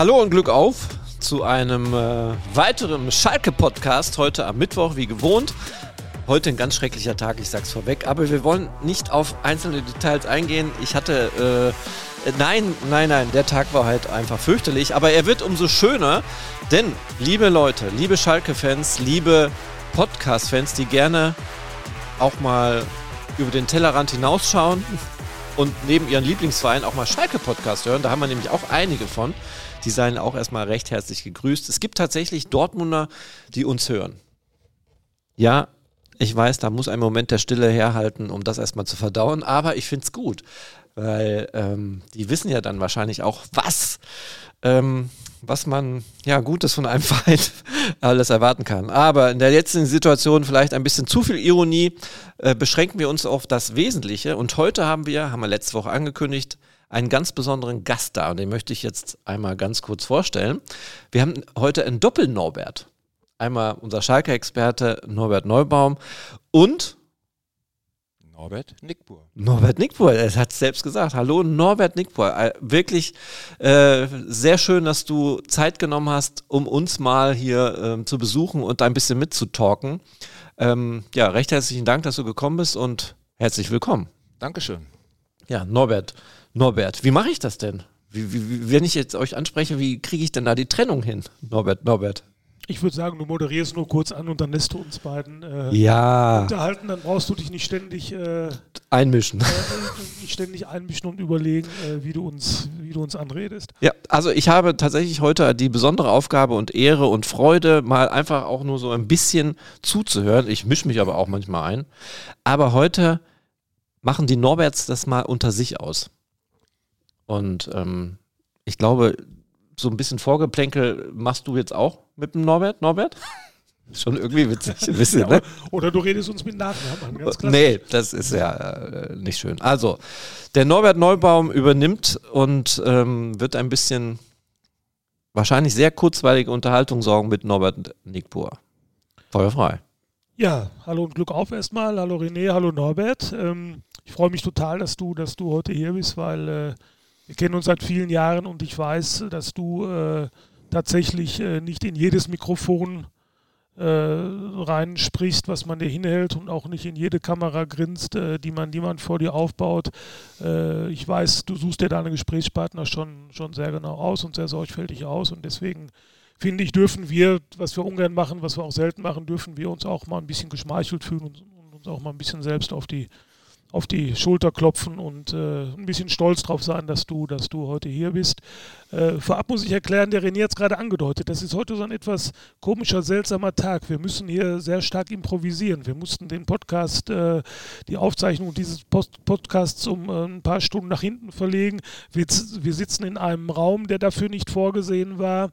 Hallo und Glück auf zu einem äh, weiteren Schalke-Podcast heute am Mittwoch, wie gewohnt. Heute ein ganz schrecklicher Tag, ich sag's vorweg, aber wir wollen nicht auf einzelne Details eingehen. Ich hatte, äh, nein, nein, nein, der Tag war halt einfach fürchterlich, aber er wird umso schöner, denn, liebe Leute, liebe Schalke-Fans, liebe Podcast-Fans, die gerne auch mal über den Tellerrand hinausschauen und neben ihren Lieblingsverein auch mal Schalke-Podcast hören, da haben wir nämlich auch einige von, die seien auch erstmal recht herzlich gegrüßt. Es gibt tatsächlich Dortmunder, die uns hören. Ja, ich weiß, da muss ein Moment der Stille herhalten, um das erstmal zu verdauen, aber ich finde es gut, weil ähm, die wissen ja dann wahrscheinlich auch, was, ähm, was man ja Gutes von einem Verein alles erwarten kann. Aber in der jetzigen Situation vielleicht ein bisschen zu viel Ironie, äh, beschränken wir uns auf das Wesentliche. Und heute haben wir, haben wir letzte Woche angekündigt, einen ganz besonderen Gast da und den möchte ich jetzt einmal ganz kurz vorstellen. Wir haben heute einen Doppel-Norbert. Einmal unser Schalke-Experte Norbert Neubaum und Norbert Nickbur. Norbert Nickbur, er hat es selbst gesagt. Hallo Norbert Nickbur. Äh, wirklich äh, sehr schön, dass du Zeit genommen hast, um uns mal hier ähm, zu besuchen und ein bisschen mitzutalken. Ähm, ja, recht herzlichen Dank, dass du gekommen bist und herzlich willkommen. Dankeschön. Ja, Norbert, Norbert, wie mache ich das denn? Wie, wie, wenn ich jetzt euch anspreche, wie kriege ich denn da die Trennung hin? Norbert, Norbert. Ich würde sagen, du moderierst nur kurz an und dann lässt du uns beiden äh, ja. unterhalten. Dann brauchst du dich nicht ständig äh, einmischen. Äh, nicht ständig einmischen und überlegen, äh, wie, du uns, wie du uns anredest. Ja, also ich habe tatsächlich heute die besondere Aufgabe und Ehre und Freude, mal einfach auch nur so ein bisschen zuzuhören. Ich mische mich aber auch manchmal ein. Aber heute machen die Norberts das mal unter sich aus. Und ähm, ich glaube, so ein bisschen Vorgeplänkel machst du jetzt auch mit dem Norbert, Norbert? Schon irgendwie witzig. Ein bisschen, ja, ne? Oder du redest uns mit Nachnamen an, ganz. Nee, das ist ja äh, nicht schön. Also, der Norbert Neubaum übernimmt und ähm, wird ein bisschen wahrscheinlich sehr kurzweilige Unterhaltung sorgen mit Norbert Nickpur. Feuer frei. Ja, hallo und Glück auf erstmal. Hallo René, hallo Norbert. Ähm, ich freue mich total, dass du, dass du heute hier bist, weil äh, wir kennen uns seit vielen Jahren und ich weiß, dass du äh, tatsächlich äh, nicht in jedes Mikrofon äh, reinsprichst, was man dir hinhält und auch nicht in jede Kamera grinst, äh, die man, die man vor dir aufbaut. Äh, ich weiß, du suchst dir deine Gesprächspartner schon, schon sehr genau aus und sehr sorgfältig aus und deswegen finde ich, dürfen wir, was wir ungern machen, was wir auch selten machen, dürfen wir uns auch mal ein bisschen geschmeichelt fühlen und, und uns auch mal ein bisschen selbst auf die auf die Schulter klopfen und äh, ein bisschen stolz drauf sein, dass du, dass du heute hier bist. Äh, vorab muss ich erklären, der René hat es gerade angedeutet, das ist heute so ein etwas komischer, seltsamer Tag. Wir müssen hier sehr stark improvisieren. Wir mussten den Podcast, äh, die Aufzeichnung dieses Post Podcasts um äh, ein paar Stunden nach hinten verlegen. Wir, wir sitzen in einem Raum, der dafür nicht vorgesehen war.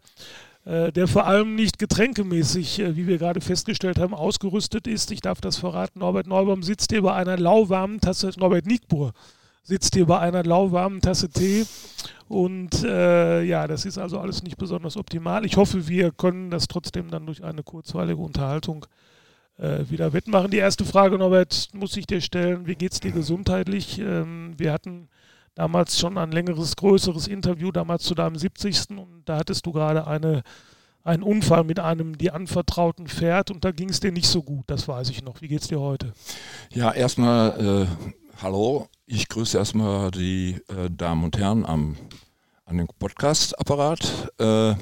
Äh, der vor allem nicht getränkemäßig, äh, wie wir gerade festgestellt haben, ausgerüstet ist. Ich darf das verraten, Norbert Neubaum sitzt hier bei einer lauwarmen Tasse, Norbert Nickbur sitzt hier bei einer lauwarmen Tasse Tee. Und äh, ja, das ist also alles nicht besonders optimal. Ich hoffe, wir können das trotzdem dann durch eine kurzweilige Unterhaltung äh, wieder wettmachen. Die erste Frage, Norbert, muss ich dir stellen. Wie geht es dir gesundheitlich? Ähm, wir hatten damals schon ein längeres, größeres Interview, damals zu deinem 70. Und da hattest du gerade eine, einen Unfall mit einem dir anvertrauten Pferd und da ging es dir nicht so gut, das weiß ich noch. Wie geht es dir heute? Ja, erstmal äh, hallo. Ich grüße erstmal die äh, Damen und Herren am, an dem Podcast-Apparat. Äh,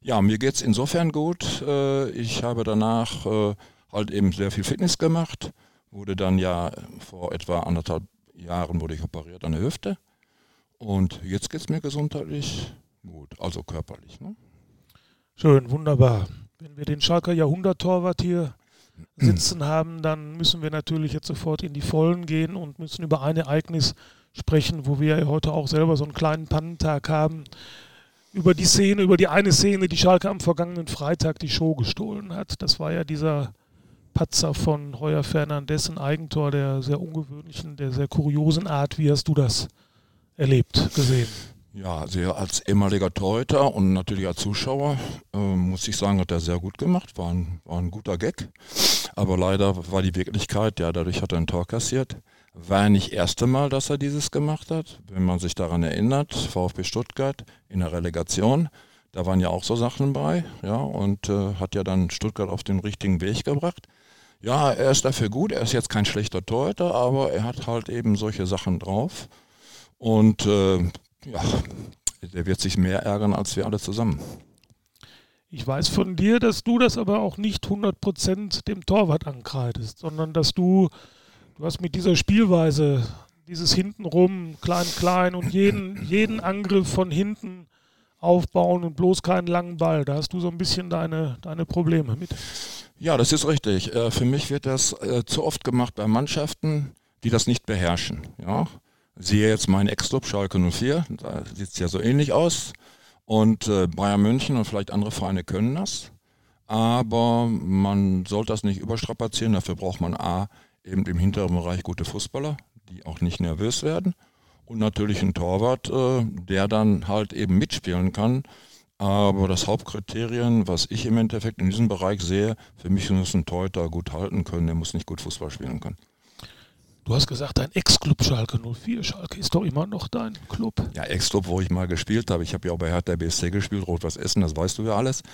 ja, mir geht es insofern gut. Äh, ich habe danach äh, halt eben sehr viel Fitness gemacht, wurde dann ja vor etwa anderthalb Jahren wurde ich operiert an der Hüfte und jetzt geht es mir gesundheitlich gut, also körperlich. Ne? Schön, wunderbar. Wenn wir den Schalker Jahrhundert-Torwart hier sitzen haben, dann müssen wir natürlich jetzt sofort in die Vollen gehen und müssen über ein Ereignis sprechen, wo wir ja heute auch selber so einen kleinen Pannentag haben. Über die Szene, über die eine Szene, die Schalke am vergangenen Freitag die Show gestohlen hat. Das war ja dieser Patzer von Heuer Fernandes, ein Eigentor der sehr ungewöhnlichen, der sehr kuriosen Art. Wie hast du das erlebt, gesehen? Ja, also als ehemaliger Torhüter und natürlich als Zuschauer äh, muss ich sagen, hat er sehr gut gemacht, war ein, war ein guter Gag. Aber leider war die Wirklichkeit, ja, dadurch hat er ein Tor kassiert. War nicht das erste Mal, dass er dieses gemacht hat. Wenn man sich daran erinnert, VfB Stuttgart in der Relegation, Da waren ja auch so Sachen bei, ja, und äh, hat ja dann Stuttgart auf den richtigen Weg gebracht. Ja, er ist dafür gut, er ist jetzt kein schlechter Torhüter, aber er hat halt eben solche Sachen drauf. Und äh, ja, der wird sich mehr ärgern als wir alle zusammen. Ich weiß von dir, dass du das aber auch nicht 100% dem Torwart ankreidest, sondern dass du, du hast mit dieser Spielweise, dieses hintenrum, klein, klein und jeden, jeden Angriff von hinten aufbauen und bloß keinen langen Ball. Da hast du so ein bisschen deine, deine Probleme mit. Ja, das ist richtig. Äh, für mich wird das äh, zu oft gemacht bei Mannschaften, die das nicht beherrschen. Ja? Siehe jetzt meinen Ex-Club Schalke 04, da sieht es ja so ähnlich aus. Und äh, Bayern München und vielleicht andere Vereine können das. Aber man sollte das nicht überstrapazieren. Dafür braucht man A, eben im hinteren Bereich gute Fußballer, die auch nicht nervös werden. Und natürlich einen Torwart, äh, der dann halt eben mitspielen kann. Aber das Hauptkriterium, was ich im Endeffekt in diesem Bereich sehe, für mich muss ein Torhüter gut halten können, der muss nicht gut Fußball spielen können. Du hast gesagt, dein Ex-Club Schalke 04. Schalke ist doch immer noch dein Club. Ja, Ex-Club, wo ich mal gespielt habe. Ich habe ja auch bei Hertha BSC gespielt, Rot-Was Essen, das weißt du ja alles.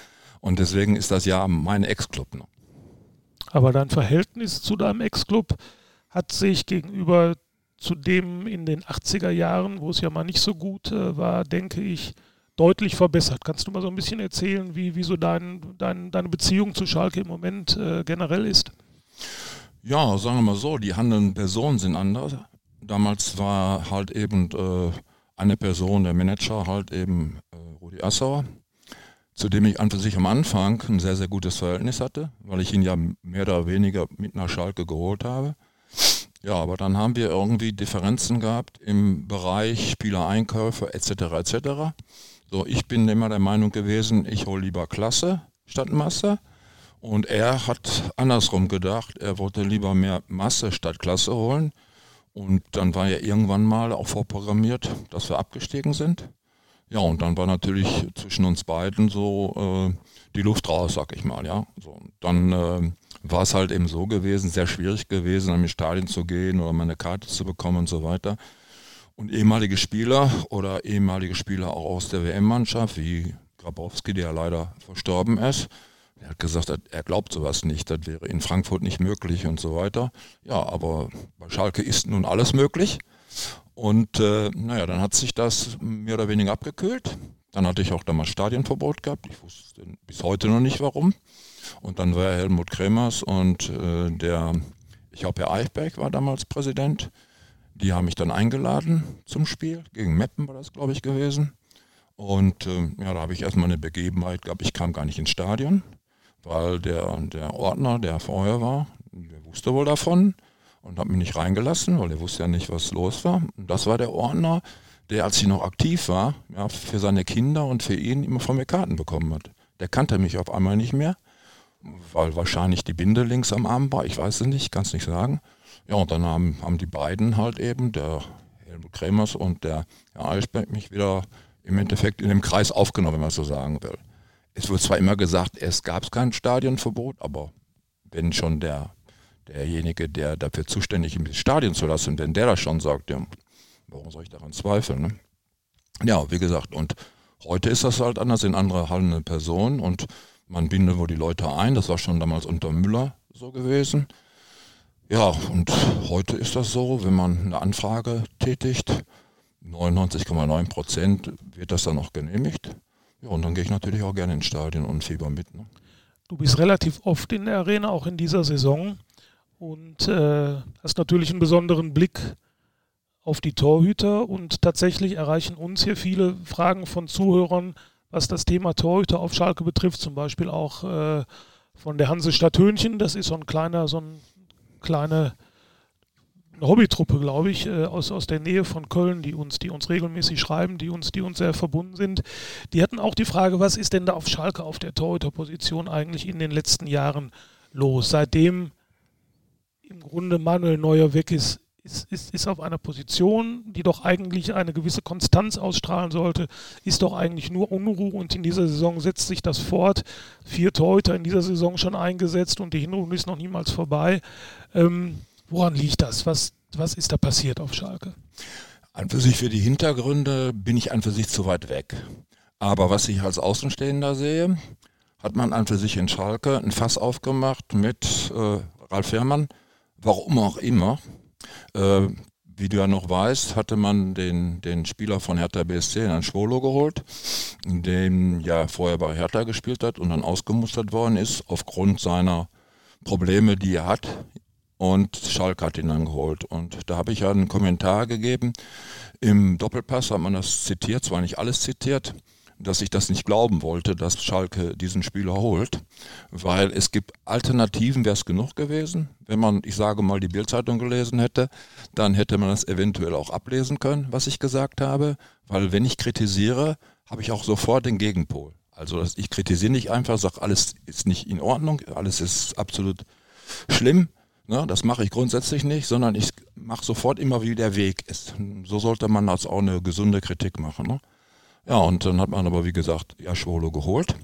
Und deswegen ist das ja mein Ex-Club. Ne? Aber dein Verhältnis zu deinem Ex-Club hat sich gegenüber zu dem in den 80er Jahren, wo es ja mal nicht so gut äh, war, denke ich, deutlich verbessert. Kannst du mal so ein bisschen erzählen, wie, wie so dein, dein, deine Beziehung zu Schalke im Moment äh, generell ist? Ja, sagen wir mal so, die handelnden Personen sind anders. Damals war halt eben äh, eine Person, der Manager, halt eben äh, Rudi Assauer, zu dem ich an für sich am Anfang ein sehr, sehr gutes Verhältnis hatte, weil ich ihn ja mehr oder weniger mit nach Schalke geholt habe. Ja, aber dann haben wir irgendwie Differenzen gehabt im Bereich Spielereinkäufe etc. etc. So, ich bin immer der Meinung gewesen, ich hole lieber Klasse statt Masse. Und er hat andersrum gedacht, er wollte lieber mehr Masse statt Klasse holen. Und dann war ja irgendwann mal auch vorprogrammiert, dass wir abgestiegen sind. Ja, und dann war natürlich zwischen uns beiden so äh, die Luft raus, sag ich mal, ja. So, dann äh, war es halt eben so gewesen, sehr schwierig gewesen, an die Stadien zu gehen oder meine Karte zu bekommen und so weiter. Und ehemalige Spieler oder ehemalige Spieler auch aus der WM-Mannschaft, wie Grabowski, der ja leider verstorben ist, er hat gesagt, er glaubt sowas nicht, das wäre in Frankfurt nicht möglich und so weiter. Ja, aber bei Schalke ist nun alles möglich. Und äh, naja, dann hat sich das mehr oder weniger abgekühlt. Dann hatte ich auch damals Stadienverbot gehabt. Ich wusste bis heute noch nicht warum. Und dann war Helmut Kremers und äh, der, ich glaube, Herr Eichberg war damals Präsident. Die haben mich dann eingeladen zum Spiel. Gegen Meppen war das, glaube ich, gewesen. Und äh, ja, da habe ich erstmal eine Begebenheit gehabt. Ich kam gar nicht ins Stadion weil der, der Ordner, der vorher war, der wusste wohl davon und hat mich nicht reingelassen, weil er wusste ja nicht, was los war. Und das war der Ordner, der, als ich noch aktiv war, ja, für seine Kinder und für ihn immer von mir Karten bekommen hat. Der kannte mich auf einmal nicht mehr, weil wahrscheinlich die Binde links am Arm war, ich weiß es nicht, kann es nicht sagen. Ja, und dann haben, haben die beiden halt eben, der Helmut Kremers und der Herr Eisberg, mich wieder im Endeffekt in dem Kreis aufgenommen, wenn man so sagen will es wird zwar immer gesagt, es gab kein Stadionverbot, aber wenn schon der, derjenige, der dafür zuständig ist, ins Stadion zu lassen, wenn der das schon sagt, ja, warum soll ich daran zweifeln? Ne? Ja, wie gesagt, und heute ist das halt anders, in andere handelnde Personen und man bindet wohl die Leute ein, das war schon damals unter Müller so gewesen. Ja, und heute ist das so, wenn man eine Anfrage tätigt, 99,9 Prozent wird das dann auch genehmigt. Ja, und dann gehe ich natürlich auch gerne ins Stadion und fieber mit. Ne? Du bist relativ oft in der Arena, auch in dieser Saison. Und äh, hast natürlich einen besonderen Blick auf die Torhüter. Und tatsächlich erreichen uns hier viele Fragen von Zuhörern, was das Thema Torhüter auf Schalke betrifft. Zum Beispiel auch äh, von der Hansestadt Hönchen. Das ist so ein kleiner, so ein kleiner eine Hobbytruppe, glaube ich, äh, aus, aus der Nähe von Köln, die uns, die uns regelmäßig schreiben, die uns, die uns sehr verbunden sind. Die hatten auch die Frage, was ist denn da auf Schalke auf der Torhüterposition eigentlich in den letzten Jahren los? Seitdem im Grunde Manuel Neuer weg ist, ist, ist, ist auf einer Position, die doch eigentlich eine gewisse Konstanz ausstrahlen sollte, ist doch eigentlich nur Unruhe und in dieser Saison setzt sich das fort. Vier Torhüter in dieser Saison schon eingesetzt und die Hinrunde ist noch niemals vorbei. Ähm, Woran liegt das? Was, was ist da passiert auf Schalke? An für sich für die Hintergründe bin ich an für sich zu weit weg. Aber was ich als Außenstehender sehe, hat man an für sich in Schalke ein Fass aufgemacht mit äh, Ralf Fährmann, warum auch immer. Äh, wie du ja noch weißt, hatte man den, den Spieler von Hertha BSC, einen Schwolo, geholt, den ja vorher bei Hertha gespielt hat und dann ausgemustert worden ist aufgrund seiner Probleme, die er hat. Und Schalke hat ihn dann geholt. Und da habe ich ja einen Kommentar gegeben. Im Doppelpass hat man das zitiert, zwar nicht alles zitiert, dass ich das nicht glauben wollte, dass Schalke diesen Spieler holt, weil es gibt Alternativen, wäre es genug gewesen. Wenn man, ich sage mal, die Bildzeitung gelesen hätte, dann hätte man das eventuell auch ablesen können, was ich gesagt habe, weil wenn ich kritisiere, habe ich auch sofort den Gegenpol. Also ich kritisiere nicht einfach, sage, alles ist nicht in Ordnung, alles ist absolut schlimm. Ne, das mache ich grundsätzlich nicht, sondern ich mache sofort immer, wie der Weg ist. So sollte man das auch eine gesunde Kritik machen. Ne? Ja, und dann hat man aber, wie gesagt, Jaschwolo geholt.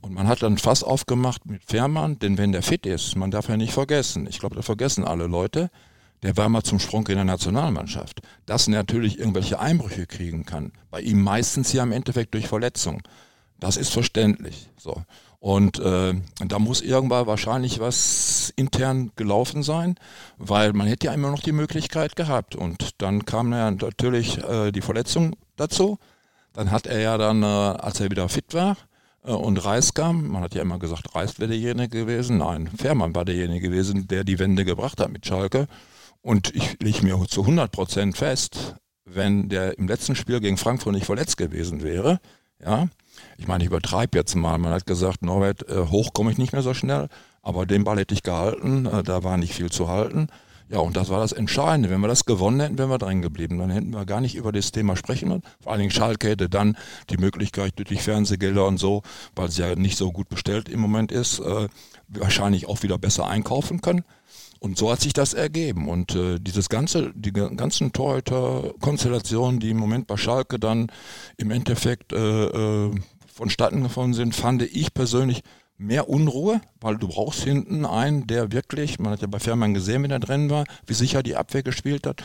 Und man hat dann Fass aufgemacht mit Fährmann, denn wenn der fit ist, man darf ja nicht vergessen, ich glaube, da vergessen alle Leute, der war mal zum Sprung in der Nationalmannschaft. Dass er natürlich irgendwelche Einbrüche kriegen kann. Bei ihm meistens ja im Endeffekt durch Verletzung. Das ist verständlich. So. Und äh, da muss irgendwann wahrscheinlich was intern gelaufen sein, weil man hätte ja immer noch die Möglichkeit gehabt. Und dann kam ja natürlich äh, die Verletzung dazu. Dann hat er ja dann, äh, als er wieder fit war äh, und Reis kam, man hat ja immer gesagt, Reis wäre derjenige gewesen. Nein, Fährmann war derjenige gewesen, der die Wende gebracht hat mit Schalke. Und ich lege mir zu 100 Prozent fest, wenn der im letzten Spiel gegen Frankfurt nicht verletzt gewesen wäre, ja, ich meine, ich übertreibe jetzt mal, man hat gesagt, Norbert, äh, hoch komme ich nicht mehr so schnell, aber den Ball hätte ich gehalten, äh, da war nicht viel zu halten. Ja, und das war das Entscheidende. Wenn wir das gewonnen hätten, wären wir drin geblieben. Dann hätten wir gar nicht über das Thema sprechen können. Vor allen Dingen Schalke hätte dann die Möglichkeit durch Fernsehgelder und so, weil es ja nicht so gut bestellt im Moment ist, äh, wahrscheinlich auch wieder besser einkaufen können. Und so hat sich das ergeben. Und äh, dieses ganze, die ganzen Torhüter-Konstellationen, die im Moment bei Schalke dann im Endeffekt äh, äh, vonstatten gekommen sind, fand ich persönlich mehr Unruhe, weil du brauchst hinten einen, der wirklich, man hat ja bei Fährmann gesehen, wenn er drin war, wie sicher die Abwehr gespielt hat.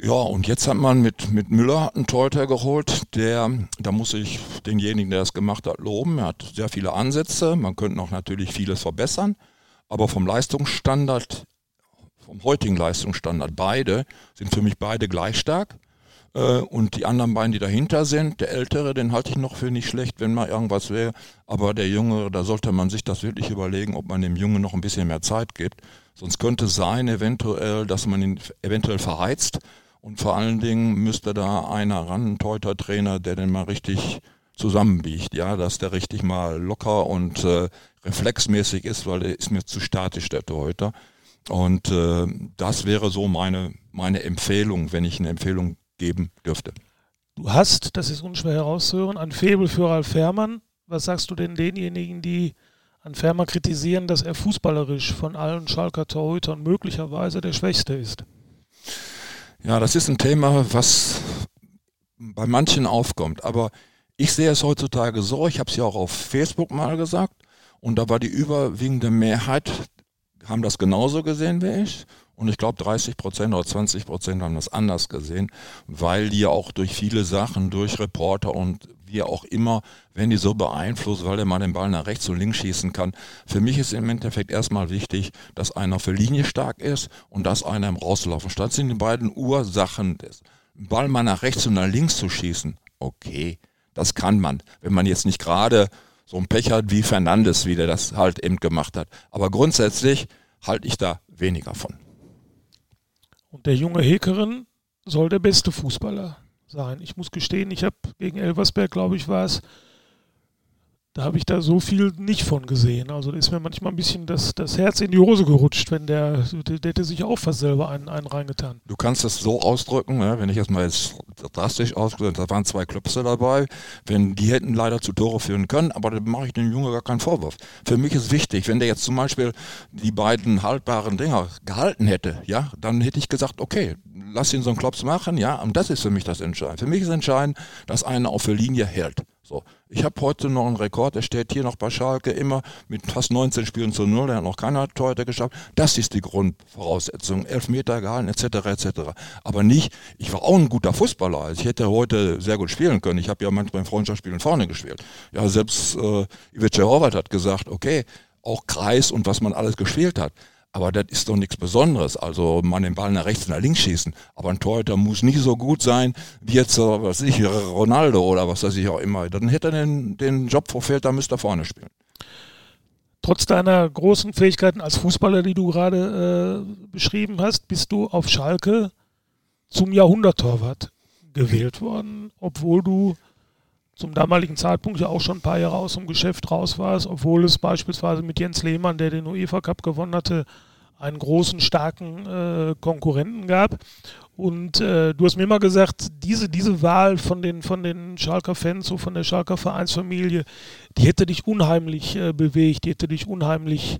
Ja, und jetzt hat man mit, mit Müller einen Torhüter geholt, der, da muss ich denjenigen, der das gemacht hat, loben. Er hat sehr viele Ansätze. Man könnte noch natürlich vieles verbessern. Aber vom Leistungsstandard, vom heutigen Leistungsstandard, beide sind für mich beide gleich stark. Äh, und die anderen beiden, die dahinter sind, der Ältere, den halte ich noch für nicht schlecht, wenn mal irgendwas wäre. Aber der Junge, da sollte man sich das wirklich überlegen, ob man dem Jungen noch ein bisschen mehr Zeit gibt. Sonst könnte es sein, eventuell, dass man ihn eventuell verheizt. Und vor allen Dingen müsste da einer ran, ein Teuter-Trainer, der den mal richtig zusammenbiegt, ja, dass der richtig mal locker und äh, reflexmäßig ist, weil der ist mir zu statisch, der Torhüter. Und äh, das wäre so meine, meine Empfehlung, wenn ich eine Empfehlung geben dürfte. Du hast, das ist unschwer herauszuhören, ein Febel für Ralf Fährmann. Was sagst du denn denjenigen, die an Fährmann kritisieren, dass er fußballerisch von allen Schalker Torhütern möglicherweise der Schwächste ist? Ja, das ist ein Thema, was bei manchen aufkommt. Aber ich sehe es heutzutage so, ich habe es ja auch auf Facebook mal gesagt, und da war die überwiegende Mehrheit, haben das genauso gesehen wie ich. Und ich glaube, 30 Prozent oder 20 Prozent haben das anders gesehen, weil die ja auch durch viele Sachen, durch Reporter und wie auch immer, wenn die so beeinflusst, weil der mal den Ball nach rechts und links schießen kann. Für mich ist im Endeffekt erstmal wichtig, dass einer für Linie stark ist und dass einer im Rauslaufen statt sind die beiden Ursachen des Ball mal nach rechts und nach links zu schießen. Okay, das kann man, wenn man jetzt nicht gerade so ein Pech hat wie Fernandes, wie der das halt eben gemacht hat. Aber grundsätzlich halte ich da weniger von. Und der junge Hekerin soll der beste Fußballer sein. Ich muss gestehen, ich habe gegen Elversberg, glaube ich, war es, da habe ich da so viel nicht von gesehen. Also ist mir manchmal ein bisschen das, das Herz in die Hose gerutscht, wenn der, der, der hätte sich auch fast selber einen, einen reingetan. Du kannst das so ausdrücken, ne? wenn ich jetzt mal jetzt drastisch ausgedrückt, da waren zwei Klöpse dabei, wenn die hätten leider zu Tore führen können, aber da mache ich dem Junge gar keinen Vorwurf. Für mich ist wichtig, wenn der jetzt zum Beispiel die beiden haltbaren Dinger gehalten hätte, ja, dann hätte ich gesagt, okay, lass ihn so einen Klops machen, ja, und das ist für mich das Entscheidende. Für mich ist entscheidend, dass einer auf der Linie hält. So, ich habe heute noch einen Rekord, der steht hier noch bei Schalke immer mit fast 19 Spielen zu null, der hat noch keiner heute geschafft. Das ist die Grundvoraussetzung, Elfmeter gehalten etc. etc. Aber nicht, ich war auch ein guter Fußballer, also ich hätte heute sehr gut spielen können. Ich habe ja manchmal in Freundschaftsspielen vorne gespielt. Ja, selbst äh, Ivice Horvath hat gesagt, okay, auch Kreis und was man alles gespielt hat. Aber das ist doch nichts Besonderes. Also man den Ball nach rechts und nach links schießen. Aber ein Torhüter muss nicht so gut sein wie jetzt, was weiß ich, Ronaldo oder was weiß ich auch immer. Dann hätte er den, den Job verfehlt, da müsste er vorne spielen. Trotz deiner großen Fähigkeiten als Fußballer, die du gerade äh, beschrieben hast, bist du auf Schalke zum Jahrhunderttorwart gewählt worden, obwohl du zum damaligen Zeitpunkt ja auch schon ein paar Jahre aus dem Geschäft raus warst, obwohl es beispielsweise mit Jens Lehmann, der den UEFA Cup gewonnen hatte, einen großen, starken äh, Konkurrenten gab. Und äh, du hast mir immer gesagt, diese, diese Wahl von den, von den Schalker Fans, so von der Schalker Vereinsfamilie, die hätte dich unheimlich äh, bewegt, die hätte dich unheimlich äh,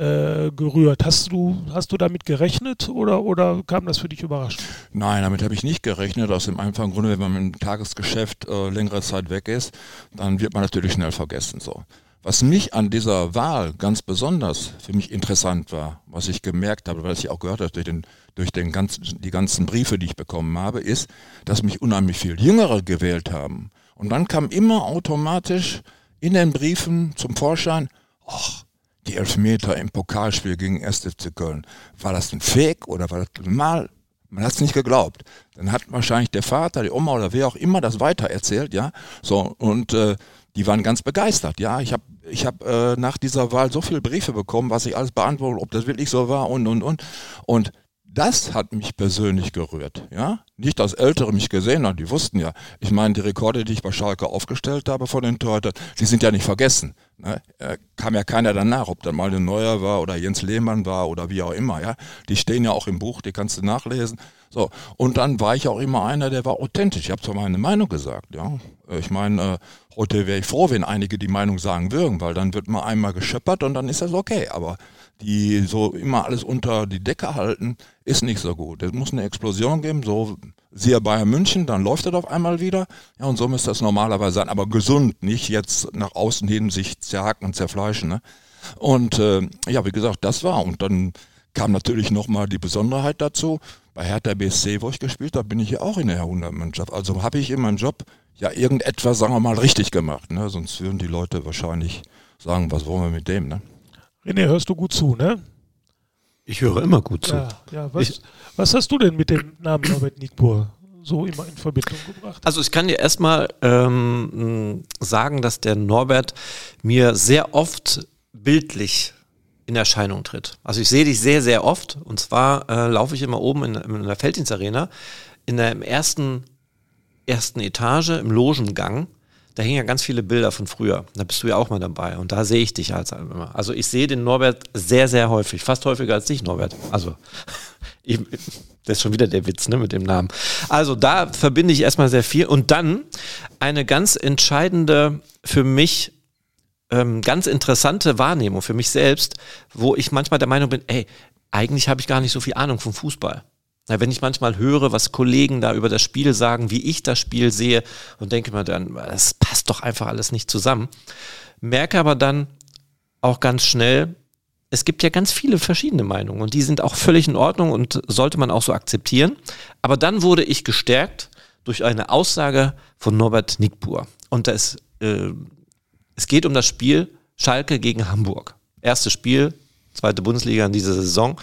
gerührt. Hast du, hast du damit gerechnet oder, oder kam das für dich überraschend? Nein, damit habe ich nicht gerechnet. Aus dem einfachen Grunde, wenn man im Tagesgeschäft äh, längere Zeit weg ist, dann wird man natürlich schnell vergessen. So. Was mich an dieser Wahl ganz besonders für mich interessant war, was ich gemerkt habe, weil ich auch gehört habe durch, den, durch den ganzen, die ganzen Briefe, die ich bekommen habe, ist, dass mich unheimlich viel Jüngere gewählt haben. Und dann kam immer automatisch in den Briefen zum Vorschein, ach, die Elfmeter im Pokalspiel gegen 1. FC Köln. War das ein Fake oder war das mal? Man hat es nicht geglaubt. Dann hat wahrscheinlich der Vater, die Oma oder wer auch immer das weitererzählt, ja. So und äh, die waren ganz begeistert, ja. Ich habe ich hab, äh, nach dieser Wahl so viele Briefe bekommen, was ich alles beantwortet, ob das wirklich so war und und und und das hat mich persönlich gerührt, ja. Nicht, dass Ältere mich gesehen haben, die wussten ja. Ich meine, die Rekorde, die ich bei Schalke aufgestellt habe von den Torhütern, die sind ja nicht vergessen. Ne? Äh, kam ja keiner danach, ob dann mal ein Neuer war oder Jens Lehmann war oder wie auch immer, ja. Die stehen ja auch im Buch, die kannst du nachlesen. So. Und dann war ich auch immer einer, der war authentisch. Ich habe zwar meine Meinung gesagt, ja. Ich meine, äh, heute wäre ich froh, wenn einige die Meinung sagen würden, weil dann wird mal einmal gescheppert und dann ist das okay. Aber die so immer alles unter die Decke halten, ist nicht so gut. Es muss eine Explosion geben, so siehe Bayern München, dann läuft das auf einmal wieder. Ja, und so müsste das normalerweise sein, aber gesund, nicht jetzt nach außen hin sich zerhacken und zerfleischen. Ne? Und äh, ja, wie gesagt, das war. Und dann kam natürlich nochmal die Besonderheit dazu. Bei Hertha BSC, wo ich gespielt habe, bin ich ja auch in der Jahrhundertmannschaft. Also habe ich in meinem Job ja irgendetwas, sagen wir mal, richtig gemacht. Ne? Sonst würden die Leute wahrscheinlich sagen, was wollen wir mit dem, ne? René, hörst du gut zu, ne? Ich höre immer gut zu. Ja, ja. Was, ich, was, hast du denn mit dem Namen Norbert Nickbur so immer in Verbindung gebracht? Also ich kann dir erstmal ähm, sagen, dass der Norbert mir sehr oft bildlich in Erscheinung tritt. Also ich sehe dich sehr, sehr oft. Und zwar äh, laufe ich immer oben in, in der Felddienstarena in der im ersten, ersten Etage im Logengang da hängen ja ganz viele Bilder von früher. Da bist du ja auch mal dabei. Und da sehe ich dich als immer. Also ich sehe den Norbert sehr, sehr häufig. Fast häufiger als dich, Norbert. Also, ich, das ist schon wieder der Witz, ne, mit dem Namen. Also da verbinde ich erstmal sehr viel. Und dann eine ganz entscheidende für mich ähm, ganz interessante Wahrnehmung für mich selbst, wo ich manchmal der Meinung bin, ey, eigentlich habe ich gar nicht so viel Ahnung vom Fußball. Wenn ich manchmal höre, was Kollegen da über das Spiel sagen, wie ich das Spiel sehe und denke mir dann, das passt doch einfach alles nicht zusammen, merke aber dann auch ganz schnell, es gibt ja ganz viele verschiedene Meinungen und die sind auch völlig in Ordnung und sollte man auch so akzeptieren. Aber dann wurde ich gestärkt durch eine Aussage von Norbert Nickbur. Und das, äh, es geht um das Spiel Schalke gegen Hamburg. Erstes Spiel, zweite Bundesliga in dieser Saison.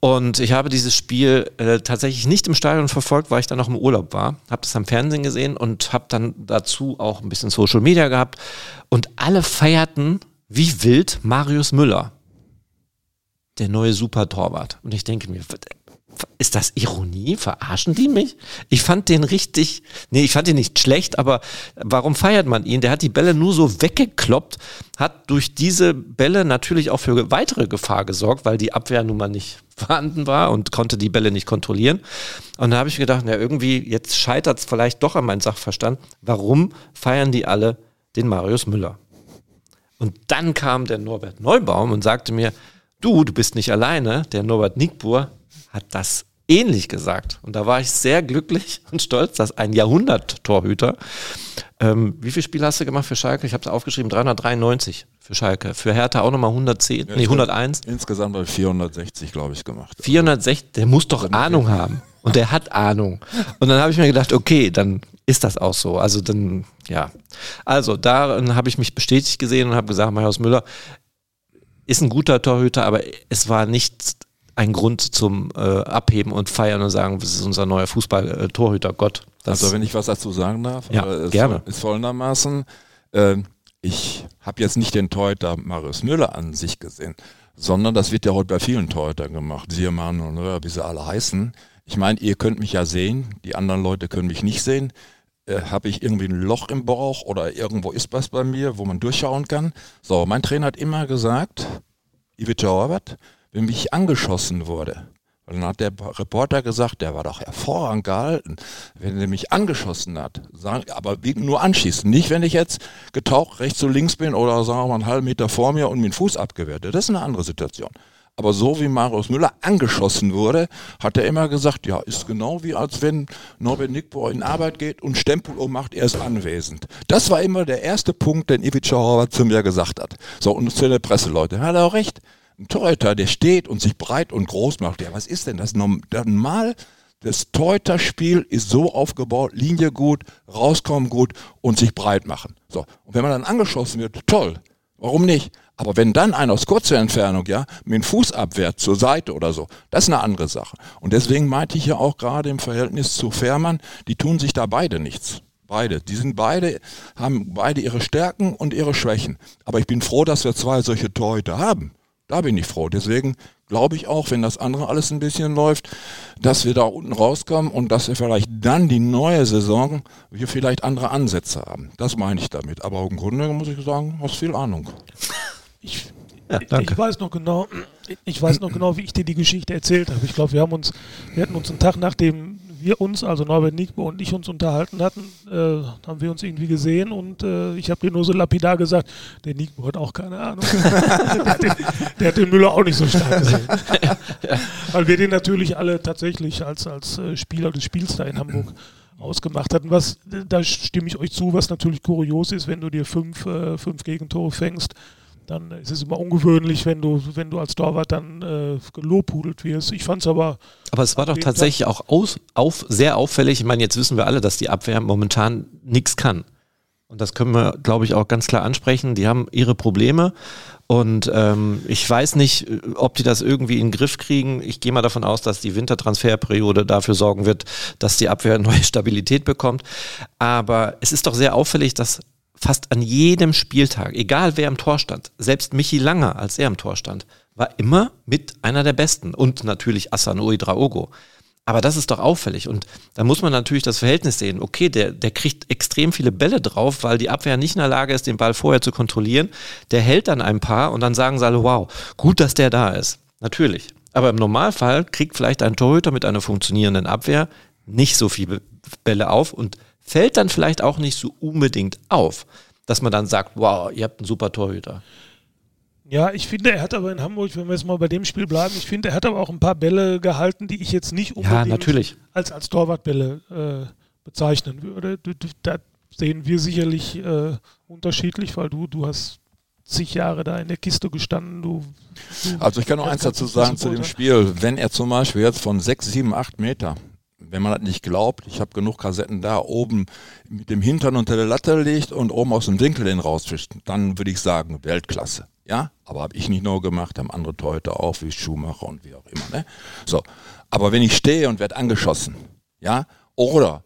Und ich habe dieses Spiel äh, tatsächlich nicht im Stadion verfolgt, weil ich dann noch im Urlaub war. Habe das am Fernsehen gesehen und habe dann dazu auch ein bisschen Social Media gehabt. Und alle feierten wie wild Marius Müller, der neue Super-Torwart. Und ich denke mir, ist das Ironie? Verarschen die mich? Ich fand den richtig, nee, ich fand ihn nicht schlecht, aber warum feiert man ihn? Der hat die Bälle nur so weggekloppt, hat durch diese Bälle natürlich auch für weitere Gefahr gesorgt, weil die Abwehr nun mal nicht vorhanden war und konnte die Bälle nicht kontrollieren. Und da habe ich gedacht, na irgendwie, jetzt scheitert es vielleicht doch an meinem Sachverstand. Warum feiern die alle den Marius Müller? Und dann kam der Norbert Neubaum und sagte mir, du, du bist nicht alleine, der Norbert Nickbur hat das ähnlich gesagt. Und da war ich sehr glücklich und stolz, dass ein Jahrhundert-Torhüter, ähm, wie viele Spiele hast du gemacht für Schalke? Ich habe es aufgeschrieben, 393 für Schalke. Für Hertha auch nochmal 110, ja, nee, 101. Insgesamt bei 460, glaube ich, gemacht. 460, der muss doch Ahnung haben. Und der hat Ahnung. Und dann habe ich mir gedacht, okay, dann ist das auch so. Also dann, ja. Also darin habe ich mich bestätigt gesehen und habe gesagt, Marius Müller ist ein guter Torhüter, aber es war nicht ein Grund zum äh, Abheben und Feiern und sagen, das ist unser neuer Fußball-Torhüter, Gott. also wenn ich was dazu sagen darf, ja, äh, gerne. ist folgendermaßen, äh, ich habe jetzt nicht den Torhüter Marius Müller an sich gesehen, sondern das wird ja heute bei vielen Torhütern gemacht, Siermann und äh, wie sie alle heißen. Ich meine, ihr könnt mich ja sehen, die anderen Leute können mich nicht sehen. Äh, habe ich irgendwie ein Loch im Bauch oder irgendwo ist was bei mir, wo man durchschauen kann? So, mein Trainer hat immer gesagt, Ivica Robert, wenn mich angeschossen wurde, dann hat der Reporter gesagt, der war doch hervorragend gehalten, wenn er mich angeschossen hat. aber nur anschießen. Nicht, wenn ich jetzt getaucht rechts und links bin oder sagen wir mal einen halben Meter vor mir und mir den Fuß abgewehrt. Das ist eine andere Situation. Aber so wie Marius Müller angeschossen wurde, hat er immer gesagt, ja, ist genau wie als wenn Norbert Nickbohr in Arbeit geht und Stempel ummacht, er ist anwesend. Das war immer der erste Punkt, den Ivica Horvath zu mir gesagt hat. So, und zu der Presseleute. Hat er auch recht. Ein Torhüter, der steht und sich breit und groß macht. Ja, was ist denn das? Normal, das Torhüterspiel ist so aufgebaut, Linie gut, rauskommen gut und sich breit machen. So. Und wenn man dann angeschossen wird, toll. Warum nicht? Aber wenn dann einer aus kurzer Entfernung, ja, mit dem Fuß abwehrt zur Seite oder so, das ist eine andere Sache. Und deswegen meinte ich ja auch gerade im Verhältnis zu Fährmann, die tun sich da beide nichts. Beide. Die sind beide, haben beide ihre Stärken und ihre Schwächen. Aber ich bin froh, dass wir zwei solche Torhüter haben. Da bin ich froh. Deswegen glaube ich auch, wenn das andere alles ein bisschen läuft, dass wir da unten rauskommen und dass wir vielleicht dann die neue Saison wir vielleicht andere Ansätze haben. Das meine ich damit. Aber im Grunde muss ich sagen, hast viel Ahnung. Ich, ja, ich weiß noch genau, ich weiß noch genau, wie ich dir die Geschichte erzählt habe. Ich glaube, wir haben uns, wir hatten uns einen Tag, nachdem wir uns, also Norbert Nickbo und ich uns unterhalten hatten, äh, haben wir uns irgendwie gesehen und äh, ich habe dir nur so lapidar gesagt, der Nickbo hat auch keine Ahnung. der, hat den, der, hat den, Müller auch nicht so stark gesehen. Weil wir den natürlich alle tatsächlich als, als äh, Spieler des Spiels da in Hamburg ausgemacht hatten. Was, da stimme ich euch zu, was natürlich kurios ist, wenn du dir fünf, äh, fünf Gegentore fängst dann ist es immer ungewöhnlich, wenn du, wenn du als Torwart dann äh, gelobhudelt wirst. Ich fand es aber. Aber es war doch tatsächlich Tag auch aus, auf, sehr auffällig. Ich meine, jetzt wissen wir alle, dass die Abwehr momentan nichts kann. Und das können wir, glaube ich, auch ganz klar ansprechen. Die haben ihre Probleme. Und ähm, ich weiß nicht, ob die das irgendwie in den Griff kriegen. Ich gehe mal davon aus, dass die Wintertransferperiode dafür sorgen wird, dass die Abwehr neue Stabilität bekommt. Aber es ist doch sehr auffällig, dass fast an jedem Spieltag, egal wer im Tor stand, selbst Michi Langer, als er im Tor stand, war immer mit einer der Besten und natürlich Asanoi Draogo. Aber das ist doch auffällig und da muss man natürlich das Verhältnis sehen. Okay, der, der kriegt extrem viele Bälle drauf, weil die Abwehr nicht in der Lage ist, den Ball vorher zu kontrollieren. Der hält dann ein paar und dann sagen sie alle, wow, gut, dass der da ist. Natürlich. Aber im Normalfall kriegt vielleicht ein Torhüter mit einer funktionierenden Abwehr nicht so viele Bälle auf und fällt dann vielleicht auch nicht so unbedingt auf, dass man dann sagt, wow, ihr habt einen super Torhüter. Ja, ich finde, er hat aber in Hamburg, wenn wir jetzt mal bei dem Spiel bleiben, ich finde, er hat aber auch ein paar Bälle gehalten, die ich jetzt nicht unbedingt ja, als, als Torwartbälle äh, bezeichnen würde. Da sehen wir sicherlich äh, unterschiedlich, weil du, du hast zig Jahre da in der Kiste gestanden. Du, du also ich kann noch eins dazu sagen zu dem Spiel. Wenn er zum Beispiel jetzt von sechs, sieben, acht Meter wenn man das nicht glaubt, ich habe genug Kassetten da oben mit dem Hintern unter der Latte legt und oben aus dem Winkel den rausfischt, dann würde ich sagen, Weltklasse. Ja, aber habe ich nicht nur gemacht, haben andere Torhüter auch, wie Schumacher und wie auch immer. Ne? So, aber wenn ich stehe und werde angeschossen, ja, oder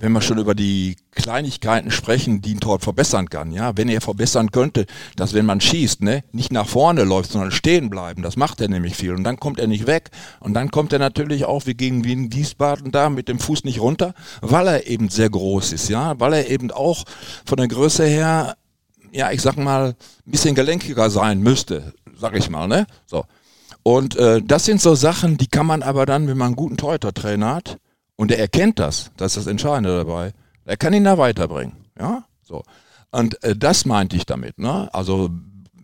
wenn wir schon über die Kleinigkeiten sprechen, die ein Tor verbessern kann, ja, wenn er verbessern könnte, dass wenn man schießt, ne, nicht nach vorne läuft, sondern stehen bleiben, das macht er nämlich viel. Und dann kommt er nicht weg. Und dann kommt er natürlich auch wie gegen Wien Wiesbaden da mit dem Fuß nicht runter, weil er eben sehr groß ist, ja, weil er eben auch von der Größe her, ja, ich sag mal, ein bisschen gelenkiger sein müsste, sag ich mal, ne, so. Und äh, das sind so Sachen, die kann man aber dann, wenn man einen guten Torhüter-Trainer hat, und er erkennt das, das ist das Entscheidende dabei. Er kann ihn da weiterbringen. Ja, so. Und äh, das meinte ich damit. Ne? Also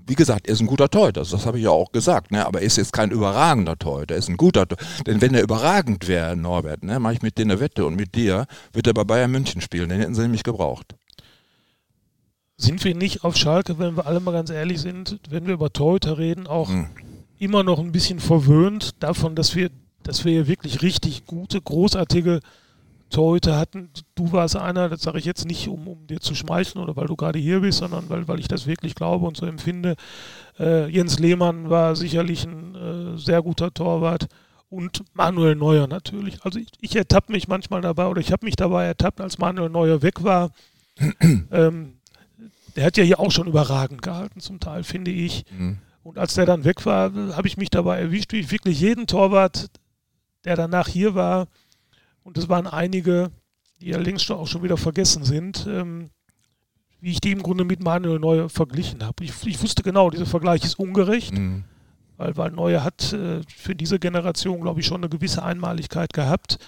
wie gesagt, er ist ein guter Torhüter, das habe ich ja auch gesagt, ne? aber er ist jetzt kein überragender Torhüter, er ist ein guter Torhüter. Denn wenn er überragend wäre, Norbert, ne, mache ich mit dir eine Wette und mit dir wird er bei Bayern München spielen, den hätten sie nämlich gebraucht. Sind wir nicht auf Schalke, wenn wir alle mal ganz ehrlich sind, wenn wir über Torhüter reden, auch hm. immer noch ein bisschen verwöhnt davon, dass wir, dass wir hier wirklich richtig gute, großartige Torhüter hatten. Du warst einer, das sage ich jetzt nicht, um, um dir zu schmeicheln oder weil du gerade hier bist, sondern weil, weil ich das wirklich glaube und so empfinde. Äh, Jens Lehmann war sicherlich ein äh, sehr guter Torwart und Manuel Neuer natürlich. Also ich, ich ertappe mich manchmal dabei oder ich habe mich dabei ertappt, als Manuel Neuer weg war. ähm, der hat ja hier auch schon überragend gehalten, zum Teil, finde ich. Mhm. Und als der dann weg war, habe ich mich dabei erwischt, wie ich wirklich jeden Torwart, der danach hier war, und es waren einige, die ja längst auch schon wieder vergessen sind, ähm, wie ich die im Grunde mit Manuel Neuer verglichen habe. Ich, ich, wusste genau, dieser Vergleich ist ungerecht, mhm. weil, weil Neuer hat äh, für diese Generation, glaube ich, schon eine gewisse Einmaligkeit gehabt.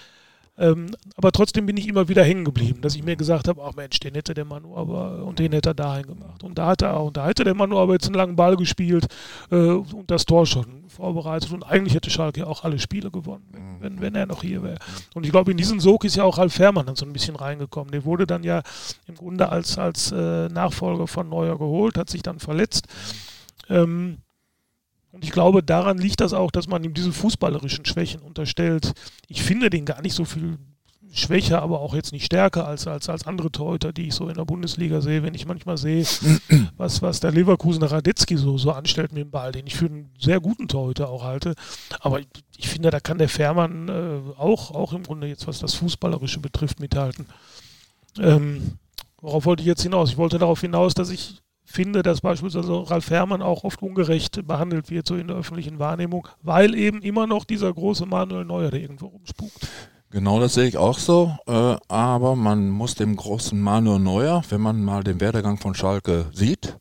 Ähm, aber trotzdem bin ich immer wieder hängen geblieben, dass ich mir gesagt habe, ach Mensch, den hätte der Manu aber und den hätte er dahin gemacht. Und da hat er und da hätte der Manu aber jetzt einen langen Ball gespielt äh, und das Tor schon vorbereitet. Und eigentlich hätte Schalke auch alle Spiele gewonnen, wenn, wenn, wenn er noch hier wäre. Und ich glaube, in diesen Sog ist ja auch Ralf Fährmann dann so ein bisschen reingekommen. Der wurde dann ja im Grunde als, als äh, Nachfolger von Neuer geholt, hat sich dann verletzt. Ähm, und ich glaube, daran liegt das auch, dass man ihm diese fußballerischen Schwächen unterstellt. Ich finde den gar nicht so viel schwächer, aber auch jetzt nicht stärker als, als, als andere Torhüter, die ich so in der Bundesliga sehe. Wenn ich manchmal sehe, was, was der Leverkusener Radetzky so, so anstellt mit dem Ball, den ich für einen sehr guten Torhüter auch halte. Aber ich, ich finde, da kann der Fährmann äh, auch, auch im Grunde jetzt, was das Fußballerische betrifft, mithalten. Ähm, worauf wollte ich jetzt hinaus? Ich wollte darauf hinaus, dass ich finde, dass beispielsweise Ralf Herrmann auch oft ungerecht behandelt wird, so in der öffentlichen Wahrnehmung, weil eben immer noch dieser große Manuel Neuer, der irgendwo rumspukt. Genau, das sehe ich auch so. Äh, aber man muss dem großen Manuel Neuer, wenn man mal den Werdegang von Schalke sieht,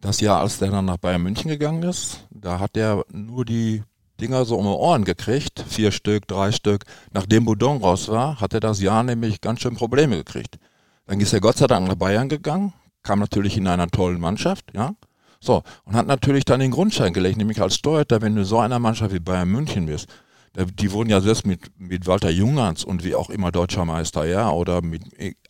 das Jahr, als der dann nach Bayern München gegangen ist, da hat er nur die Dinger so um die Ohren gekriegt, vier Stück, drei Stück. Nachdem Boudon raus war, hat er das Jahr nämlich ganz schön Probleme gekriegt. Dann ist er Gott sei Dank nach Bayern gegangen, kam natürlich in einer tollen Mannschaft, ja. So, und hat natürlich dann den Grundstein gelegt, nämlich als Torhüter, wenn du so einer Mannschaft wie Bayern München bist, die wurden ja selbst mit, mit Walter Jungerns und wie auch immer deutscher Meister, ja, oder mit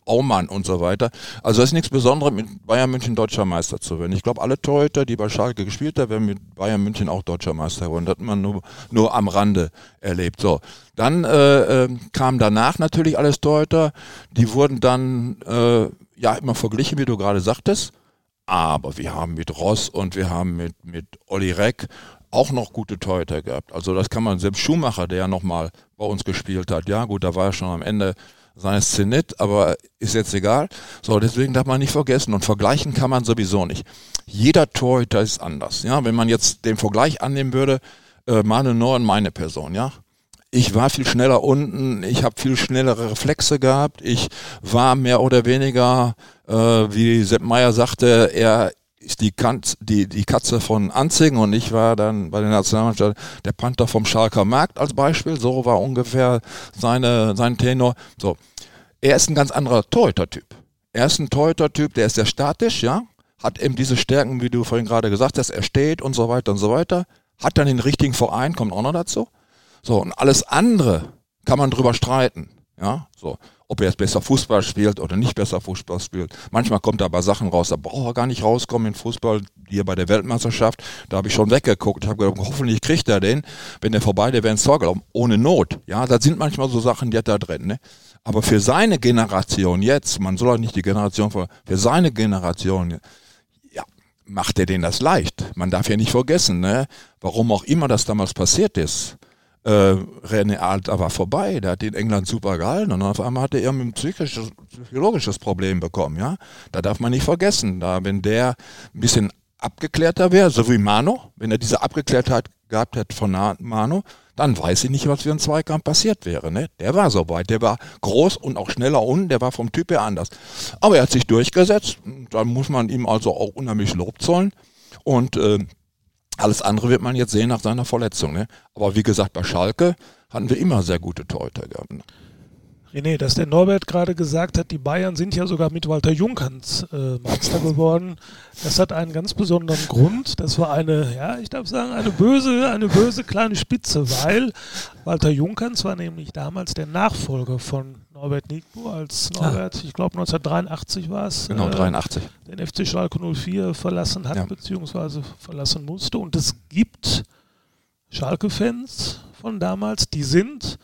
Aumann und so weiter. Also es ist nichts Besonderes, mit Bayern München deutscher Meister zu werden. Ich glaube, alle Torhüter, die bei Schalke gespielt haben, werden mit Bayern München auch deutscher Meister geworden. Das hat man nur, nur am Rande erlebt. So, dann äh, äh, kam danach natürlich alles Torhüter, die wurden dann äh, ja immer verglichen, wie du gerade sagtest. Aber wir haben mit Ross und wir haben mit, mit Olli Reck auch noch gute Torhüter gehabt. Also das kann man, selbst Schumacher, der ja nochmal bei uns gespielt hat, ja gut, da war er schon am Ende seines Zenit, aber ist jetzt egal. So, deswegen darf man nicht vergessen und vergleichen kann man sowieso nicht. Jeder Torhüter ist anders. Ja, wenn man jetzt den Vergleich annehmen würde, äh, Manuel Neuer meine Person, ja, ich war viel schneller unten, ich habe viel schnellere Reflexe gehabt, ich war mehr oder weniger, äh, wie Sepp Meyer sagte, er ist die, Kanz, die, die Katze von Anzing und ich war dann bei der Nationalmannschaft der Panther vom Schalker Markt als Beispiel. So war ungefähr seine, sein Tenor. So. Er ist ein ganz anderer Torhüter-Typ. Er ist ein Torhüter-Typ, der ist sehr statisch, ja, hat eben diese Stärken, wie du vorhin gerade gesagt hast, er steht und so weiter und so weiter, hat dann den richtigen Verein, kommt auch noch dazu. So, und alles andere kann man drüber streiten. Ja, so. Ob er jetzt besser Fußball spielt oder nicht besser Fußball spielt. Manchmal kommt da aber Sachen raus, da braucht er gar nicht rauskommen in Fußball. Hier bei der Weltmeisterschaft, da habe ich schon weggeguckt. Habe gedacht, hoffentlich kriegt er den. Wenn der vorbei, der wäre ins Tor gelaufen. Ohne Not. Ja, da sind manchmal so Sachen, die hat da drin. Ne? Aber für seine Generation jetzt, man soll auch nicht die Generation, für seine Generation, ja, macht er denen das leicht. Man darf ja nicht vergessen, ne? warum auch immer das damals passiert ist äh, René Alter war vorbei, der hat in England super gehalten und auf einmal hat er irgendwie ein psychisches, psychologisches Problem bekommen, ja. Da darf man nicht vergessen, da wenn der ein bisschen abgeklärter wäre, so wie Mano, wenn er diese Abgeklärtheit gehabt hätte von Mano, dann weiß ich nicht, was für ein Zweikampf passiert wäre. Ne? Der war so weit, der war groß und auch schneller und der war vom Typ her anders. Aber er hat sich durchgesetzt, da muss man ihm also auch unheimlich Lob zollen. Und äh, alles andere wird man jetzt sehen nach seiner Verletzung. Ne? Aber wie gesagt, bei Schalke hatten wir immer sehr gute Torhüter gehabt. René, dass der Norbert gerade gesagt hat, die Bayern sind ja sogar mit Walter Junkerns äh, Meister geworden. Das hat einen ganz besonderen Grund. Das war eine, ja, ich darf sagen, eine böse, eine böse kleine Spitze, weil Walter Junkerns war nämlich damals der Nachfolger von Norbert Nico, als ah. Norbert, ah. ich glaube 1983 war es, genau, 83. Äh, den FC Schalke 04 verlassen hat, ja. beziehungsweise verlassen musste. Und es gibt Schalke-Fans von damals, die sind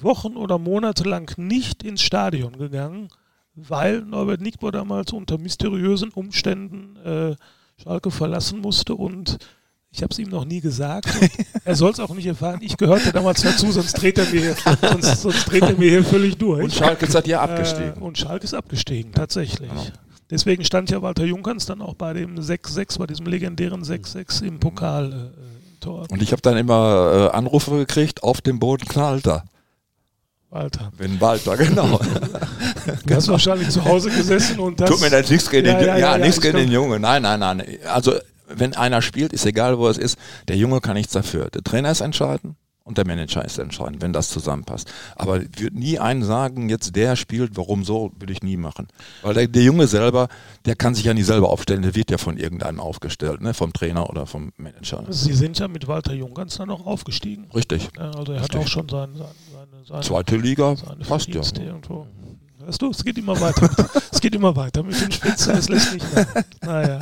Wochen oder Monate lang nicht ins Stadion gegangen, weil Norbert Nickbohr damals unter mysteriösen Umständen äh, Schalke verlassen musste und ich habe es ihm noch nie gesagt. er soll es auch nicht erfahren. Ich gehörte damals dazu, sonst dreht er mir, sonst, sonst dreht er mir hier völlig durch. Und Schalke ist ja abgestiegen. Äh, und Schalke ist abgestiegen, tatsächlich. Genau. Deswegen stand ja Walter Junkerns dann auch bei dem 6-6, bei diesem legendären 6-6 im Pokal. Äh, Tor. Und ich habe dann immer äh, Anrufe gekriegt, auf dem Boden knallt er. Walter. Wenn Walter, genau. Du hast wahrscheinlich zu Hause gesessen und das. Tut mir leid, nichts gegen, ja, den, ja, ja, ja, nichts gegen den Junge. Nein, nein, nein. Also, wenn einer spielt, ist egal, wo es ist, der Junge kann nichts dafür. Der Trainer ist entscheidend und der Manager ist entscheidend, wenn das zusammenpasst. Aber ich würde nie einen sagen, jetzt der spielt, warum so, würde ich nie machen. Weil der, der, Junge selber, der kann sich ja nie selber aufstellen, der wird ja von irgendeinem aufgestellt, ne? vom Trainer oder vom Manager. Sie sind ja mit Walter Jung ganz dann auch aufgestiegen. Richtig. Also er Richtig. hat auch schon sein, sein, seine, seine Zweite Liga, fast ja. Irgendwo. Weißt du, es geht immer weiter. es geht immer weiter mit den Spitzen, es lässt nicht mehr. Naja.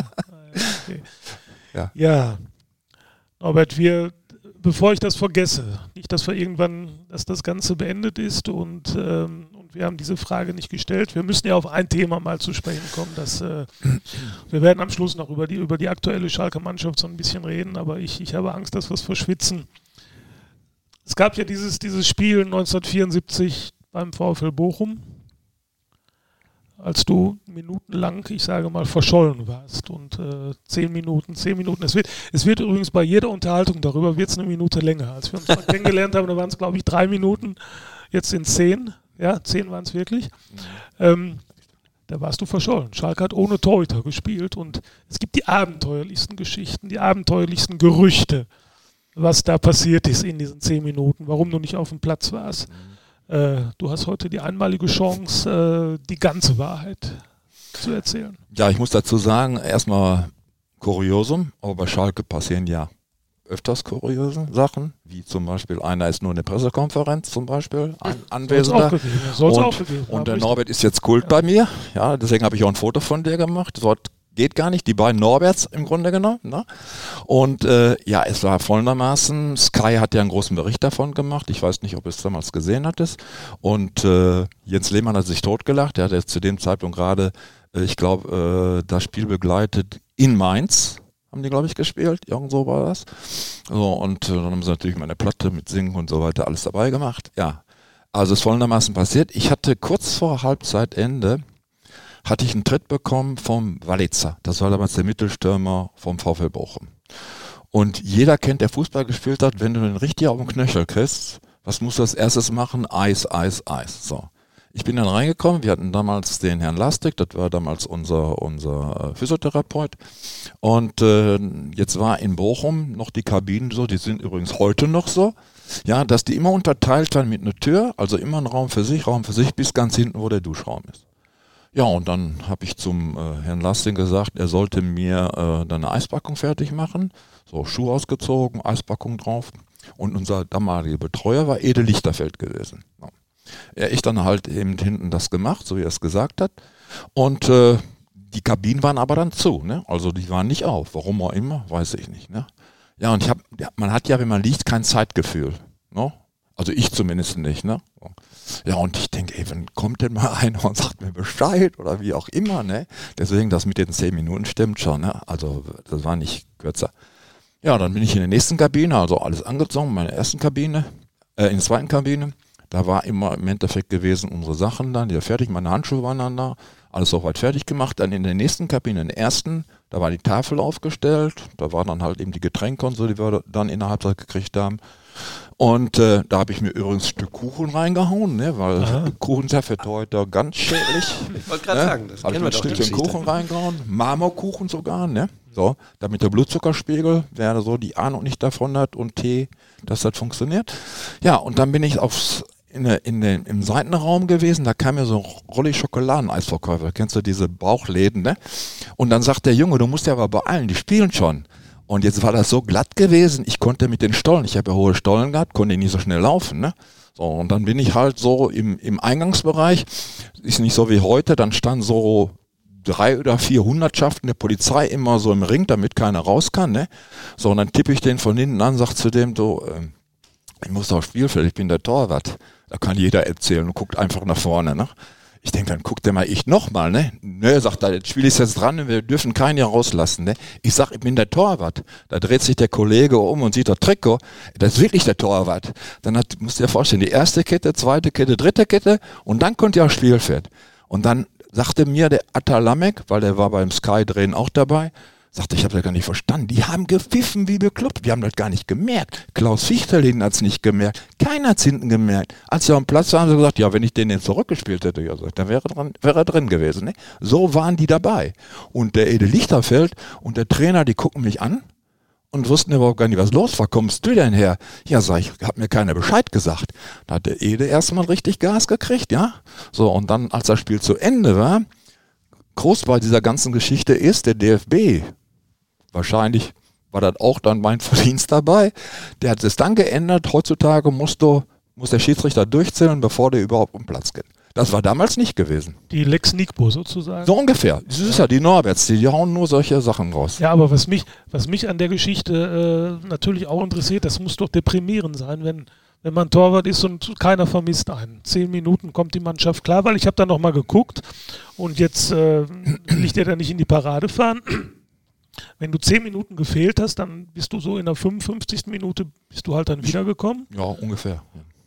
Okay. Ja. ja. Norbert, wir bevor ich das vergesse, nicht, dass wir irgendwann, dass das Ganze beendet ist und, ähm, und wir haben diese Frage nicht gestellt. Wir müssen ja auf ein Thema mal zu sprechen kommen. Dass, äh, wir werden am Schluss noch über die, über die aktuelle Schalke Mannschaft so ein bisschen reden, aber ich, ich habe Angst, dass wir es verschwitzen. Es gab ja dieses, dieses Spiel 1974 beim VfL Bochum als du minutenlang, ich sage mal, verschollen warst. Und äh, zehn Minuten, zehn Minuten. Es wird, es wird übrigens bei jeder Unterhaltung darüber wird es eine Minute länger. Als wir uns mal kennengelernt haben, da waren es, glaube ich, drei Minuten. Jetzt sind zehn. Ja, zehn waren es wirklich. Mhm. Ähm, da warst du verschollen. Schalke hat ohne Torhüter gespielt und es gibt die abenteuerlichsten Geschichten, die abenteuerlichsten Gerüchte, was da passiert ist in diesen zehn Minuten, warum du nicht auf dem Platz warst. Mhm. Äh, du hast heute die einmalige Chance, äh, die ganze Wahrheit zu erzählen. Ja, ich muss dazu sagen, erstmal Kuriosum, aber bei Schalke passieren ja öfters kuriose Sachen, wie zum Beispiel einer ist nur eine Pressekonferenz zum Beispiel an, anwesender. Soll's und, auch gegeben, und der Norbert ist jetzt Kult ja. bei mir, ja, deswegen habe ich auch ein Foto von dir gemacht. Dort geht gar nicht, die beiden Norberts im Grunde genommen. Ne? Und äh, ja, es war folgendermaßen, Sky hat ja einen großen Bericht davon gemacht, ich weiß nicht, ob es damals gesehen hattest. Und äh, Jens Lehmann hat sich totgelacht, er hat jetzt zu dem Zeitpunkt gerade, äh, ich glaube, äh, das Spiel begleitet in Mainz, haben die, glaube ich, gespielt. Irgend so war das. So, und äh, dann haben sie natürlich meine Platte mit Singen und so weiter alles dabei gemacht. Ja. Also es ist folgendermaßen passiert. Ich hatte kurz vor Halbzeitende hatte ich einen Tritt bekommen vom Walitzer. Das war damals der Mittelstürmer vom VfL Bochum. Und jeder kennt, der Fußball gespielt hat, wenn du den richtig auf den Knöchel kriegst, was musst du als erstes machen? Eis, Eis, Eis. So. Ich bin dann reingekommen, wir hatten damals den Herrn Lastik, das war damals unser, unser äh, Physiotherapeut. Und äh, jetzt war in Bochum noch die Kabinen so, die sind übrigens heute noch so, ja, dass die immer unterteilt waren mit einer Tür, also immer ein Raum für sich, Raum für sich, bis ganz hinten, wo der Duschraum ist. Ja, und dann habe ich zum äh, Herrn Lasting gesagt, er sollte mir äh, dann eine Eispackung fertig machen. So, Schuh ausgezogen, Eispackung drauf. Und unser damaliger Betreuer war Ede Lichterfeld gewesen. Ja. Er ich dann halt eben hinten das gemacht, so wie er es gesagt hat. Und äh, die Kabinen waren aber dann zu, ne? Also die waren nicht auf. Warum auch immer, weiß ich nicht. Ne? Ja, und ich habe, ja, man hat ja, wenn man liegt, kein Zeitgefühl. Ne? Also ich zumindest nicht, ne? Ja, und ich denke, ey, wenn kommt denn mal einer und sagt mir Bescheid oder wie auch immer, ne? Deswegen, das mit den zehn Minuten stimmt schon, ne? Also, das war nicht kürzer. Ja, dann bin ich in der nächsten Kabine, also alles angezogen, meine ersten Kabine, äh, in der zweiten Kabine. Da war immer im Endeffekt gewesen unsere Sachen dann, die fertig, meine Handschuhe waren dann da, alles soweit fertig gemacht. Dann in der nächsten Kabine, in der ersten, da war die Tafel aufgestellt, da waren dann halt eben die Getränke und so, die wir dann innerhalb gekriegt haben. Und äh, da habe ich mir übrigens ein Stück Kuchen reingehauen, ne, weil Aha. Kuchen ist ja für heute ganz schädlich. Ich wollte gerade ne? sagen, das habe ich mir ein Stückchen Kuchen reingehauen, Marmorkuchen sogar, ne? So, damit der Blutzuckerspiegel, wer so die Ahnung nicht davon hat und Tee, dass das funktioniert. Ja, und dann bin ich aufs in, in den, im Seitenraum gewesen, da kam mir so ein Rolli Schokoladeneisverkäufer, kennst du diese Bauchläden, ne? Und dann sagt der Junge, du musst ja aber beeilen, die spielen schon. Und jetzt war das so glatt gewesen, ich konnte mit den Stollen, ich habe ja hohe Stollen gehabt, konnte nicht so schnell laufen, ne? So, und dann bin ich halt so im, im Eingangsbereich, ist nicht so wie heute, dann stand so drei oder vier Hundertschaften der Polizei immer so im Ring, damit keiner raus kann, ne? So, und dann tippe ich den von hinten an, sag zu dem, du, äh, ich muss aufs Spielfeld, ich bin der Torwart. Da kann jeder erzählen und guckt einfach nach vorne. Ne? Ich denke, dann guckt der mal ich nochmal, ne? Nö, sagt er, das Spiel ist jetzt dran und wir dürfen keinen hier rauslassen, ne? Ich sag, ich bin der Torwart. Da dreht sich der Kollege um und sieht das Trikot. Das ist wirklich der Torwart. Dann hat, musst du dir vorstellen, die erste Kette, zweite Kette, dritte Kette und dann kommt ja aufs Spielfeld. Und dann sagte mir der Atalamek, weil der war beim Sky-Drehen auch dabei, Sagte, ich habe das gar nicht verstanden. Die haben gepfiffen wie bekloppt. Wir haben das gar nicht gemerkt. Klaus Fichterlin hat es nicht gemerkt. Keiner hat es hinten gemerkt. Als sie am Platz waren, haben sie gesagt, ja, wenn ich den jetzt zurückgespielt hätte, ja, dann wäre er drin, wäre er drin gewesen. Ne? So waren die dabei. Und der Ede Lichterfeld und der Trainer, die gucken mich an und wussten überhaupt gar nicht, was los war. Kommst du denn her? Ja, sag ich, hat mir keiner Bescheid gesagt. Da hat der Ede erstmal richtig Gas gekriegt, ja. So, und dann, als das Spiel zu Ende war, groß bei dieser ganzen Geschichte ist, der DFB wahrscheinlich war das auch dann mein Verdienst dabei. Der hat es dann geändert. Heutzutage musst du, muss der Schiedsrichter durchzählen, bevor der überhaupt um Platz geht. Das war damals nicht gewesen. Die Lex Nickbo sozusagen. So ungefähr. Das ist ja die Norberts, die, die hauen nur solche Sachen raus. Ja, aber was mich, was mich an der Geschichte äh, natürlich auch interessiert, das muss doch deprimierend sein, wenn, wenn man Torwart ist und keiner vermisst einen. Zehn Minuten kommt die Mannschaft klar, weil ich habe da nochmal geguckt und jetzt äh, will ich dir da nicht in die Parade fahren. Wenn du zehn Minuten gefehlt hast, dann bist du so in der 55. Minute bist du halt dann wiedergekommen. Ja, ungefähr.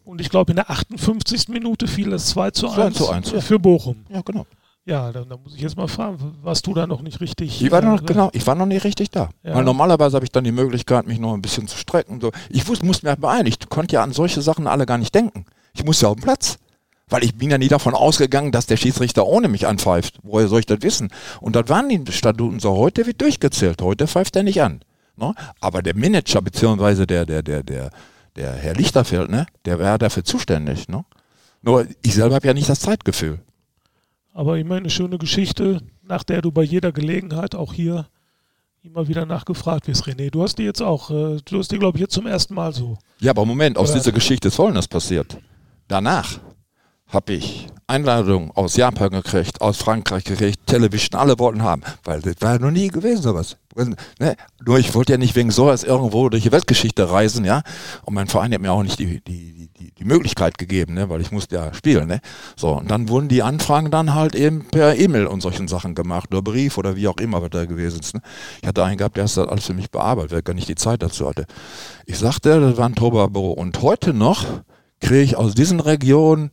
Und ich glaube, in der 58. Minute fiel das 2 zu 1, 2 zu 1 ja. für Bochum. Ja, genau. Ja, dann, dann, muss ich jetzt mal fragen, warst du da noch nicht richtig? Ich war noch, äh, genau, ich war noch nicht richtig da. Ja. Weil normalerweise habe ich dann die Möglichkeit, mich noch ein bisschen zu strecken. So. Ich wusste, musste mir beeilen. Ich konnte ja an solche Sachen alle gar nicht denken. Ich muss ja auf den Platz. Weil ich bin ja nie davon ausgegangen, dass der Schiedsrichter ohne mich anpfeift. Woher soll ich das wissen? Und das waren die Statuten so. Heute wird durchgezählt. Heute pfeift er nicht an. Ne? Aber der Manager, beziehungsweise der, der, der, der, der Herr Lichterfeld, ne, der wäre dafür zuständig. Ne? Nur ich selber habe ja nicht das Zeitgefühl. Aber immer eine schöne Geschichte, nach der du bei jeder Gelegenheit auch hier immer wieder nachgefragt wirst, René. Du hast die jetzt auch, äh, du hast die, glaube ich, jetzt zum ersten Mal so. Ja, aber Moment, aus dieser Geschichte ist Folgendes passiert. Danach habe ich Einladungen aus Japan gekriegt, aus Frankreich gekriegt, Television, alle wollten haben, weil das war ja noch nie gewesen sowas. Ne? Nur ich wollte ja nicht wegen sowas irgendwo durch die Weltgeschichte reisen, ja. Und mein Verein hat mir auch nicht die, die, die, die Möglichkeit gegeben, ne? weil ich musste ja spielen, ne. So, und dann wurden die Anfragen dann halt eben per E-Mail und solchen Sachen gemacht, oder Brief oder wie auch immer, was da gewesen ist. Ne? Ich hatte einen gehabt, der hat das alles für mich bearbeitet, weil ich gar nicht die Zeit dazu hatte. Ich sagte, das war ein Tobabüro. Und heute noch kriege ich aus diesen Regionen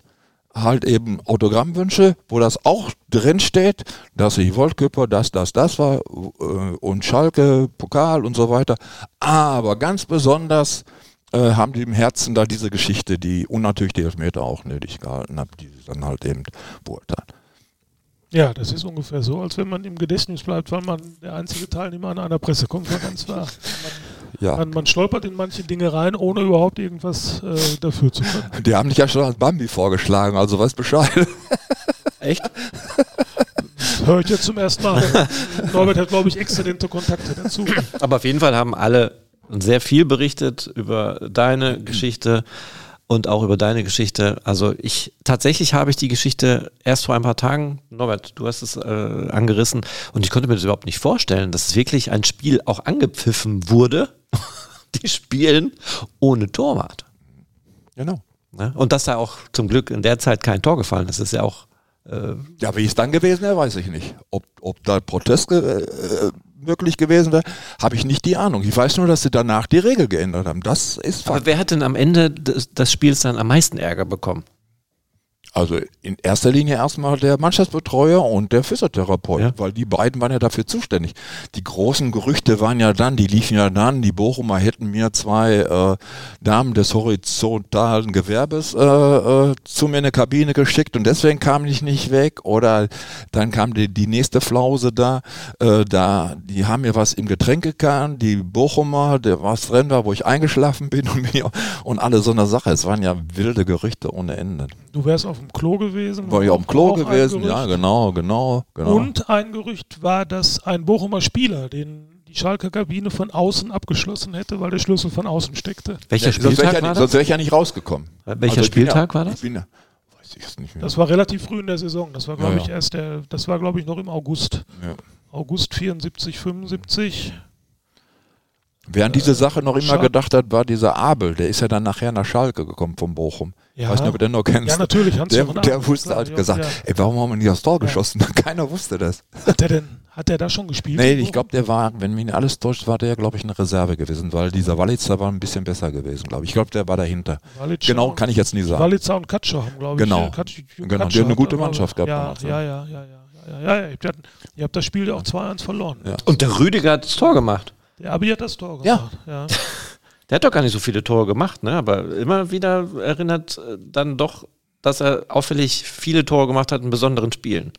halt eben Autogrammwünsche, wo das auch drin steht, dass ich Voltkörper, das, das, das war äh, und Schalke, Pokal und so weiter. Aber ganz besonders äh, haben die im Herzen da diese Geschichte, die und natürlich die Elfmeter auch nötig gehalten haben, die sie dann halt eben beurteilen. Ja, das ist ungefähr so, als wenn man im Gedächtnis bleibt, weil man der einzige Teilnehmer an einer Pressekonferenz war. Man, ja. man, man stolpert in manche Dinge rein, ohne überhaupt irgendwas äh, dafür zu können. Die haben dich ja schon als Bambi vorgeschlagen, also weißt Bescheid. Echt? Das höre ich jetzt zum ersten Mal. Norbert hat, glaube ich, exzellente Kontakte dazu. Aber auf jeden Fall haben alle sehr viel berichtet über deine Geschichte und auch über deine Geschichte. Also ich tatsächlich habe ich die Geschichte erst vor ein paar Tagen, Norbert, du hast es äh, angerissen und ich konnte mir das überhaupt nicht vorstellen, dass es wirklich ein Spiel auch angepfiffen wurde. die spielen ohne Torwart. Genau. Ja, und dass da auch zum Glück in der Zeit kein Tor gefallen ist, ist ja auch. Äh ja, wie es dann gewesen wäre, weiß ich nicht. Ob, ob da Protest äh, möglich gewesen wäre, habe ich nicht die Ahnung. Ich weiß nur, dass sie danach die Regel geändert haben. Das ist Fakt. Aber wer hat denn am Ende des, des Spiels dann am meisten Ärger bekommen? Also in erster Linie erstmal der Mannschaftsbetreuer und der Physiotherapeut, Ja. weil die beiden waren ja dafür zuständig. Die großen Gerüchte waren ja dann, die liefen ja dann, die Bochumer hätten mir zwei äh, Damen des horizontalen Gewerbes äh, äh, zu mir in eine Kabine geschickt und deswegen kam ich nicht weg. Oder dann kam die, die nächste Flause da, äh, da, die haben mir was im Getränkekahn, die Bochumer, der was drin war, wo ich eingeschlafen bin und, mir, und alle so eine Sache. Es waren ja wilde Gerüchte ohne Ende. Du wärst auf dem Klo gewesen. War ich auf dem Klo gewesen, ja, genau, genau, genau. Und ein Gerücht war, dass ein Bochumer Spieler den die Schalker Kabine von außen abgeschlossen hätte, weil der Schlüssel von außen steckte. Welcher Ja, sonst wäre ich, Spieltag ja, sonst das? wär ich ja nicht rausgekommen. Welcher Also Spieltag ja, war das? Ich bin ja, weiß ich es nicht mehr. Das war relativ früh in der Saison. Das war, glaube Ja, ich, erst der, das war, glaube ich, noch im August. ja. August 74, 75. Wer an diese Sache noch immer Schal- gedacht hat, war dieser Abel. Der ist ja dann nachher nach Schalke gekommen von Bochum. Ich Ja. weiß nicht, ob du den noch kennst. Ja, natürlich. Hans Der, der wusste halt ja, gesagt, ja. ey, warum haben wir nicht aufs Tor Ja. geschossen? Keiner wusste das. Hat der denn, hat der da schon gespielt? Nee, ich glaube, der war, wenn mich nicht alles täuscht, war der, glaube ich, eine Reserve gewesen, weil dieser Walitzer war ein bisschen besser gewesen, glaube ich. Ich glaube, der war dahinter. Walitzer Genau, kann ich jetzt nie sagen. Walitzer und Katscher haben, glaube ich. Genau. äh, Katsch- Genau, die haben eine gute Mannschaft gehabt Ja, damals, ja, ja. ja, ja, ja, ja, ja, ja. Ihr habt, das Spiel ja auch 2-1 verloren. Ja. Und der Rüdiger hat das Tor gemacht. Der Abi hat das Tor Ja. gemacht. Ja. Der hat doch gar nicht so viele Tore gemacht, ne? aber immer wieder erinnert äh, dann doch, dass er auffällig viele Tore gemacht hat in besonderen Spielen.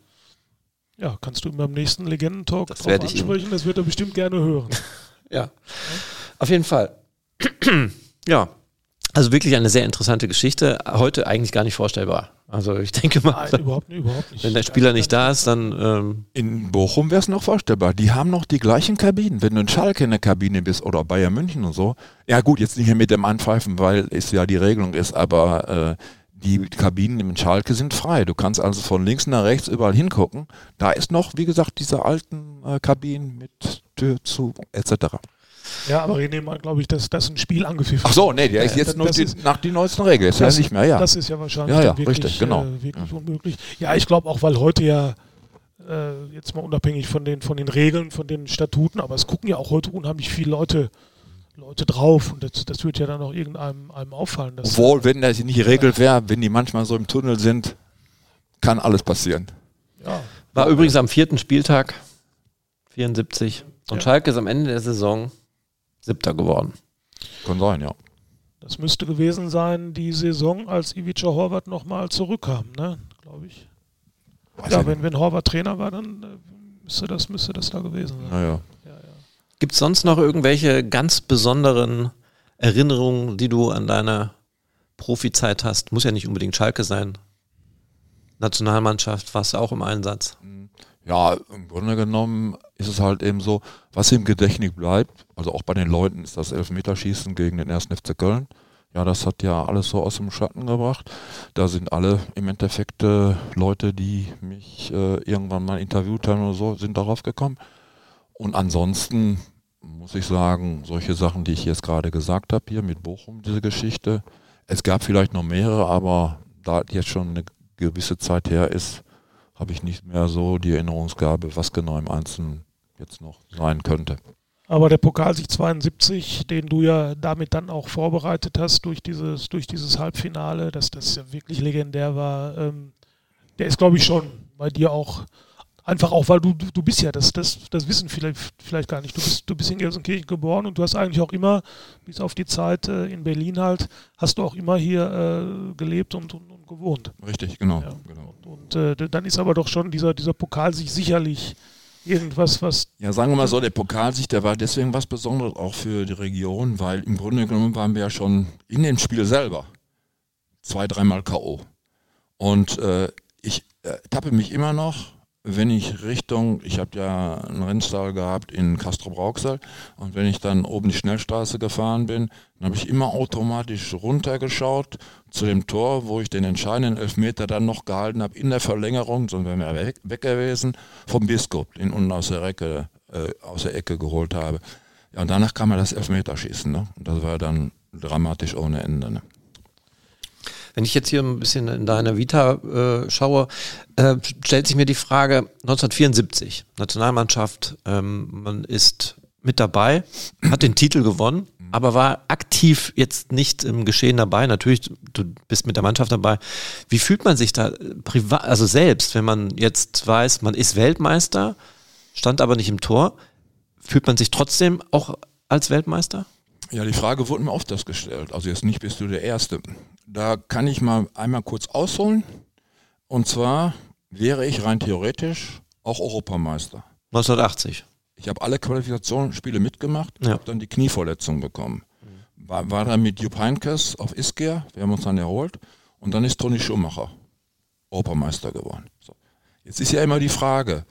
ja, kannst du ihm beim nächsten Legendentalk Das drauf ansprechen. Das wird er bestimmt gerne hören. Ja, auf jeden Fall. ja, also wirklich eine sehr interessante Geschichte. Heute eigentlich gar nicht vorstellbar. Also ich denke mal, Nein, überhaupt, nicht, überhaupt nicht. wenn der Spieler nicht da ist, dann ähm, In Bochum wäre es noch vorstellbar. Die haben noch die gleichen Kabinen. Wenn du in Schalke in der Kabine bist oder Bayern München und so. Ja gut, jetzt nicht mehr mit dem Anpfeifen, weil es ja die Regelung ist, aber äh, die Kabinen in Schalke sind frei. Du kannst also von links nach rechts überall hingucken. Da ist noch, wie gesagt, diese alten äh, Kabinen mit Tür zu etc. Ja, aber René meint, glaube ich, dass das ein Spiel angepfiffen Ach so, nee, der ist Ja, jetzt nur die, ist- nach die neuesten Regeln. Ist Das- ja nicht mehr, ja. Das ist ja wahrscheinlich Ja, ja, wirklich, richtig, genau. äh, wirklich unmöglich. Ja, ich glaube auch, weil heute ja äh, jetzt mal unabhängig von den, von den Regeln, von den Statuten, aber es gucken ja auch heute unheimlich viele Leute, Leute drauf und das, das wird ja dann auch irgendeinem einem auffallen. Dass, Obwohl, wenn das nicht die Regel wäre, wenn die manchmal so im Tunnel sind, kann alles passieren. ja, war übrigens am vierten Spieltag 74 und Ja. Schalke ist am Ende der Saison siebter geworden. Kann sein, ja. das müsste gewesen sein, die Saison, als Ivica Horvath nochmal zurückkam, ne, glaube ich. Weiß Ja, ich wenn, wenn Horvath Trainer war, dann äh, müsste, das, müsste das da gewesen sein. Naja. Ja, ja. Gibt es sonst noch irgendwelche ganz besonderen Erinnerungen, die du an deine Profizeit hast? Muss ja nicht unbedingt Schalke sein. Nationalmannschaft warst du auch im Einsatz. Ja, im Grunde genommen ist es halt eben so, was im Gedächtnis bleibt, also auch bei den Leuten ist das Elfmeterschießen gegen den 1. FC Köln. Ja, das hat ja alles so aus dem Schatten gebracht. Da sind alle im Endeffekt äh, Leute, die mich äh, irgendwann mal interviewt haben oder so, sind darauf gekommen. Und ansonsten muss ich sagen, solche Sachen, die ich jetzt gerade gesagt habe, hier mit Bochum, diese Geschichte. Es gab vielleicht noch mehrere, aber da jetzt schon eine gewisse Zeit her ist, habe ich nicht mehr so die Erinnerungsgabe, was genau im Einzelnen jetzt noch sein könnte. Aber der Pokalsieg 72, den du ja damit dann auch vorbereitet hast durch dieses, durch dieses Halbfinale, dass das ja wirklich legendär war, ähm, der ist, glaube ich, schon bei dir auch einfach auch, weil du, du, du bist ja, das, das, das wissen vielleicht, vielleicht gar nicht, du bist, du bist in Gelsenkirchen geboren und du hast eigentlich auch immer, bis auf die Zeit äh, in Berlin halt, hast du auch immer hier äh, gelebt und, und, und gewohnt. Richtig, genau. Ja. genau. Und äh, dann ist aber doch schon dieser, dieser Pokalsieg sicherlich irgendwas, was Ja, sagen wir mal so, der Pokalsieg, der war deswegen was Besonderes auch für die Region, weil im Grunde genommen waren wir ja schon in dem Spiel selber zwei, dreimal K.O. Und äh, ich äh, tappe mich immer noch, wenn ich Richtung, ich habe ja einen Rennstall gehabt in Castro-Brauxel und wenn ich dann oben die Schnellstraße gefahren bin, dann habe ich immer automatisch runtergeschaut zu dem Tor, wo ich den entscheidenden Elfmeter dann noch gehalten habe in der Verlängerung, sonst wären wir weg, weg gewesen, vom Biskup, den unten aus der Ecke, äh, aus der Ecke geholt habe. Ja, und danach kam ja das Elfmeterschießen, ne? Und das war dann dramatisch ohne Ende. Ne? Wenn ich jetzt hier ein bisschen in deine Vita äh, schaue, äh, stellt sich mir die Frage, 1974, Nationalmannschaft, ähm, man ist mit dabei, hat den Titel gewonnen, aber war aktiv jetzt nicht im Geschehen dabei. Natürlich, du bist mit der Mannschaft dabei. Wie fühlt man sich da äh, privat, also selbst, wenn man jetzt weiß, man ist Weltmeister, stand aber nicht im Tor, fühlt man sich trotzdem auch als Weltmeister? Ja, die Frage wurde mir oft das gestellt. Also jetzt nicht bist du der Erste. Da kann ich mal einmal kurz ausholen. Und zwar wäre ich rein theoretisch auch Europameister. 1980. Ich habe alle Qualifikationsspiele mitgemacht, Ja. habe dann die Knieverletzung bekommen. War, war dann mit Jupp Heynckes auf Ischia, wir haben uns dann erholt. Und dann ist Toni Schumacher Europameister geworden. So. Jetzt ist ja immer die Frage,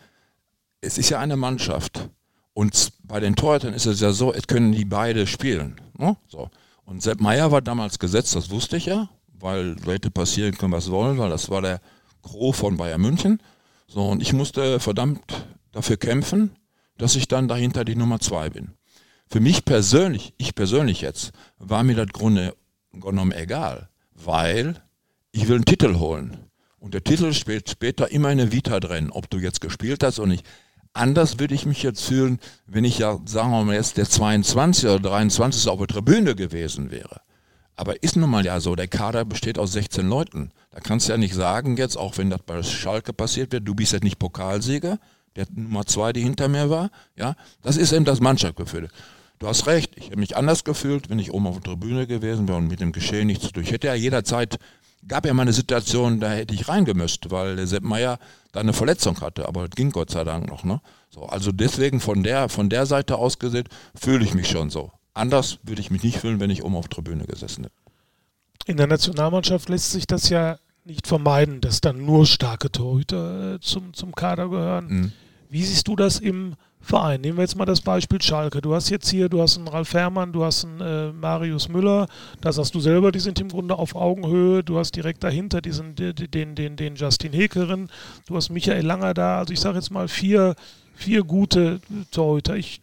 es ist ja eine Mannschaft. Und bei den Torhütern ist es ja so, es können die beide spielen. Ne? So. Und Sepp Meier war damals gesetzt, das wusste ich ja, weil hätte passieren können, was wollen, weil das war der Gros von Bayern München. So, und ich musste verdammt dafür kämpfen, dass ich dann dahinter die Nummer zwei bin. Für mich persönlich, ich persönlich jetzt, war mir das Grunde genommen egal, weil ich will einen Titel holen. Und der Titel spielt später immer in der Vita drin, ob du jetzt gespielt hast oder nicht. Anders würde ich mich jetzt fühlen, wenn ich ja, sagen wir mal jetzt, der 22 oder 23 auf der Tribüne gewesen wäre. Aber ist nun mal ja so, der Kader besteht aus 16 Leuten. Da kannst du ja nicht sagen jetzt, auch wenn das bei Schalke passiert wird, du bist jetzt nicht Pokalsieger, der Nummer zwei, die hinter mir war. Ja, das ist eben das Mannschaftsgefühl. Du hast recht, ich hätte mich anders gefühlt, wenn ich oben auf der Tribüne gewesen wäre und mit dem Geschehen nichts zu tun. Ich hätte ja jederzeit, gab ja mal eine Situation, da hätte ich reingemüsst, weil der Sepp Meier da eine Verletzung hatte, aber das ging Gott sei Dank noch. Ne? So, also deswegen von der, von der Seite aus gesehen, fühle ich mich schon so. Anders würde ich mich nicht fühlen, wenn ich oben auf der Tribüne gesessen hätte. In der Nationalmannschaft lässt sich das ja nicht vermeiden, dass dann nur starke Torhüter äh, zum, zum Kader gehören. Mhm. Wie siehst du das im Verein? Nehmen wir jetzt mal das Beispiel Schalke. Du hast jetzt hier, du hast einen Ralf Herrmann, du hast einen äh, Marius Müller, das hast du selber, die sind im Grunde auf Augenhöhe. Du hast direkt dahinter diesen, den, den, den, Justin Hekerin, du hast Michael Langer da. Also ich sage jetzt mal vier, vier gute Torhüter. Ich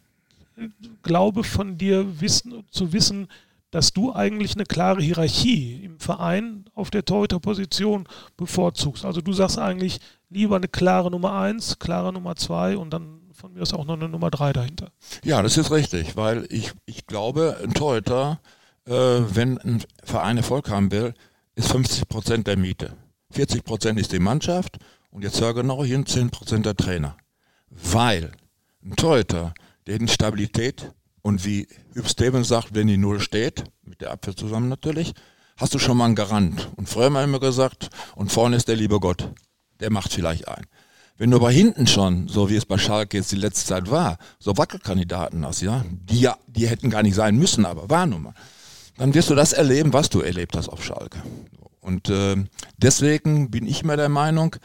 äh, glaube von dir wissen, zu wissen, dass du eigentlich eine klare Hierarchie im Verein auf der Torhüterposition bevorzugst. Also du sagst eigentlich lieber eine klare Nummer 1, klare Nummer 2 und dann von mir aus auch noch eine Nummer 3 dahinter. Ja, das ist richtig, weil ich, ich glaube, ein Torhüter, äh, wenn ein Verein Erfolg haben will, ist 50 Prozent der Miete. 40 Prozent ist die Mannschaft und jetzt hör genau hin, 10 Prozent der Trainer. Weil ein Torhüter, der eine Stabilität und wie Hüb Stevens sagt, wenn die Null steht, mit der Abwehr zusammen natürlich, hast du schon mal einen Garant. Und früher haben wir immer gesagt, und vorne ist der liebe Gott. Der macht vielleicht ein. Wenn du aber hinten schon, so wie es bei Schalke jetzt die letzte Zeit war, so Wackelkandidaten hast, ja, die ja, die hätten gar nicht sein müssen, aber war nun mal, dann wirst du das erleben, was du erlebt hast auf Schalke. Und äh, deswegen bin ich mir der Meinung,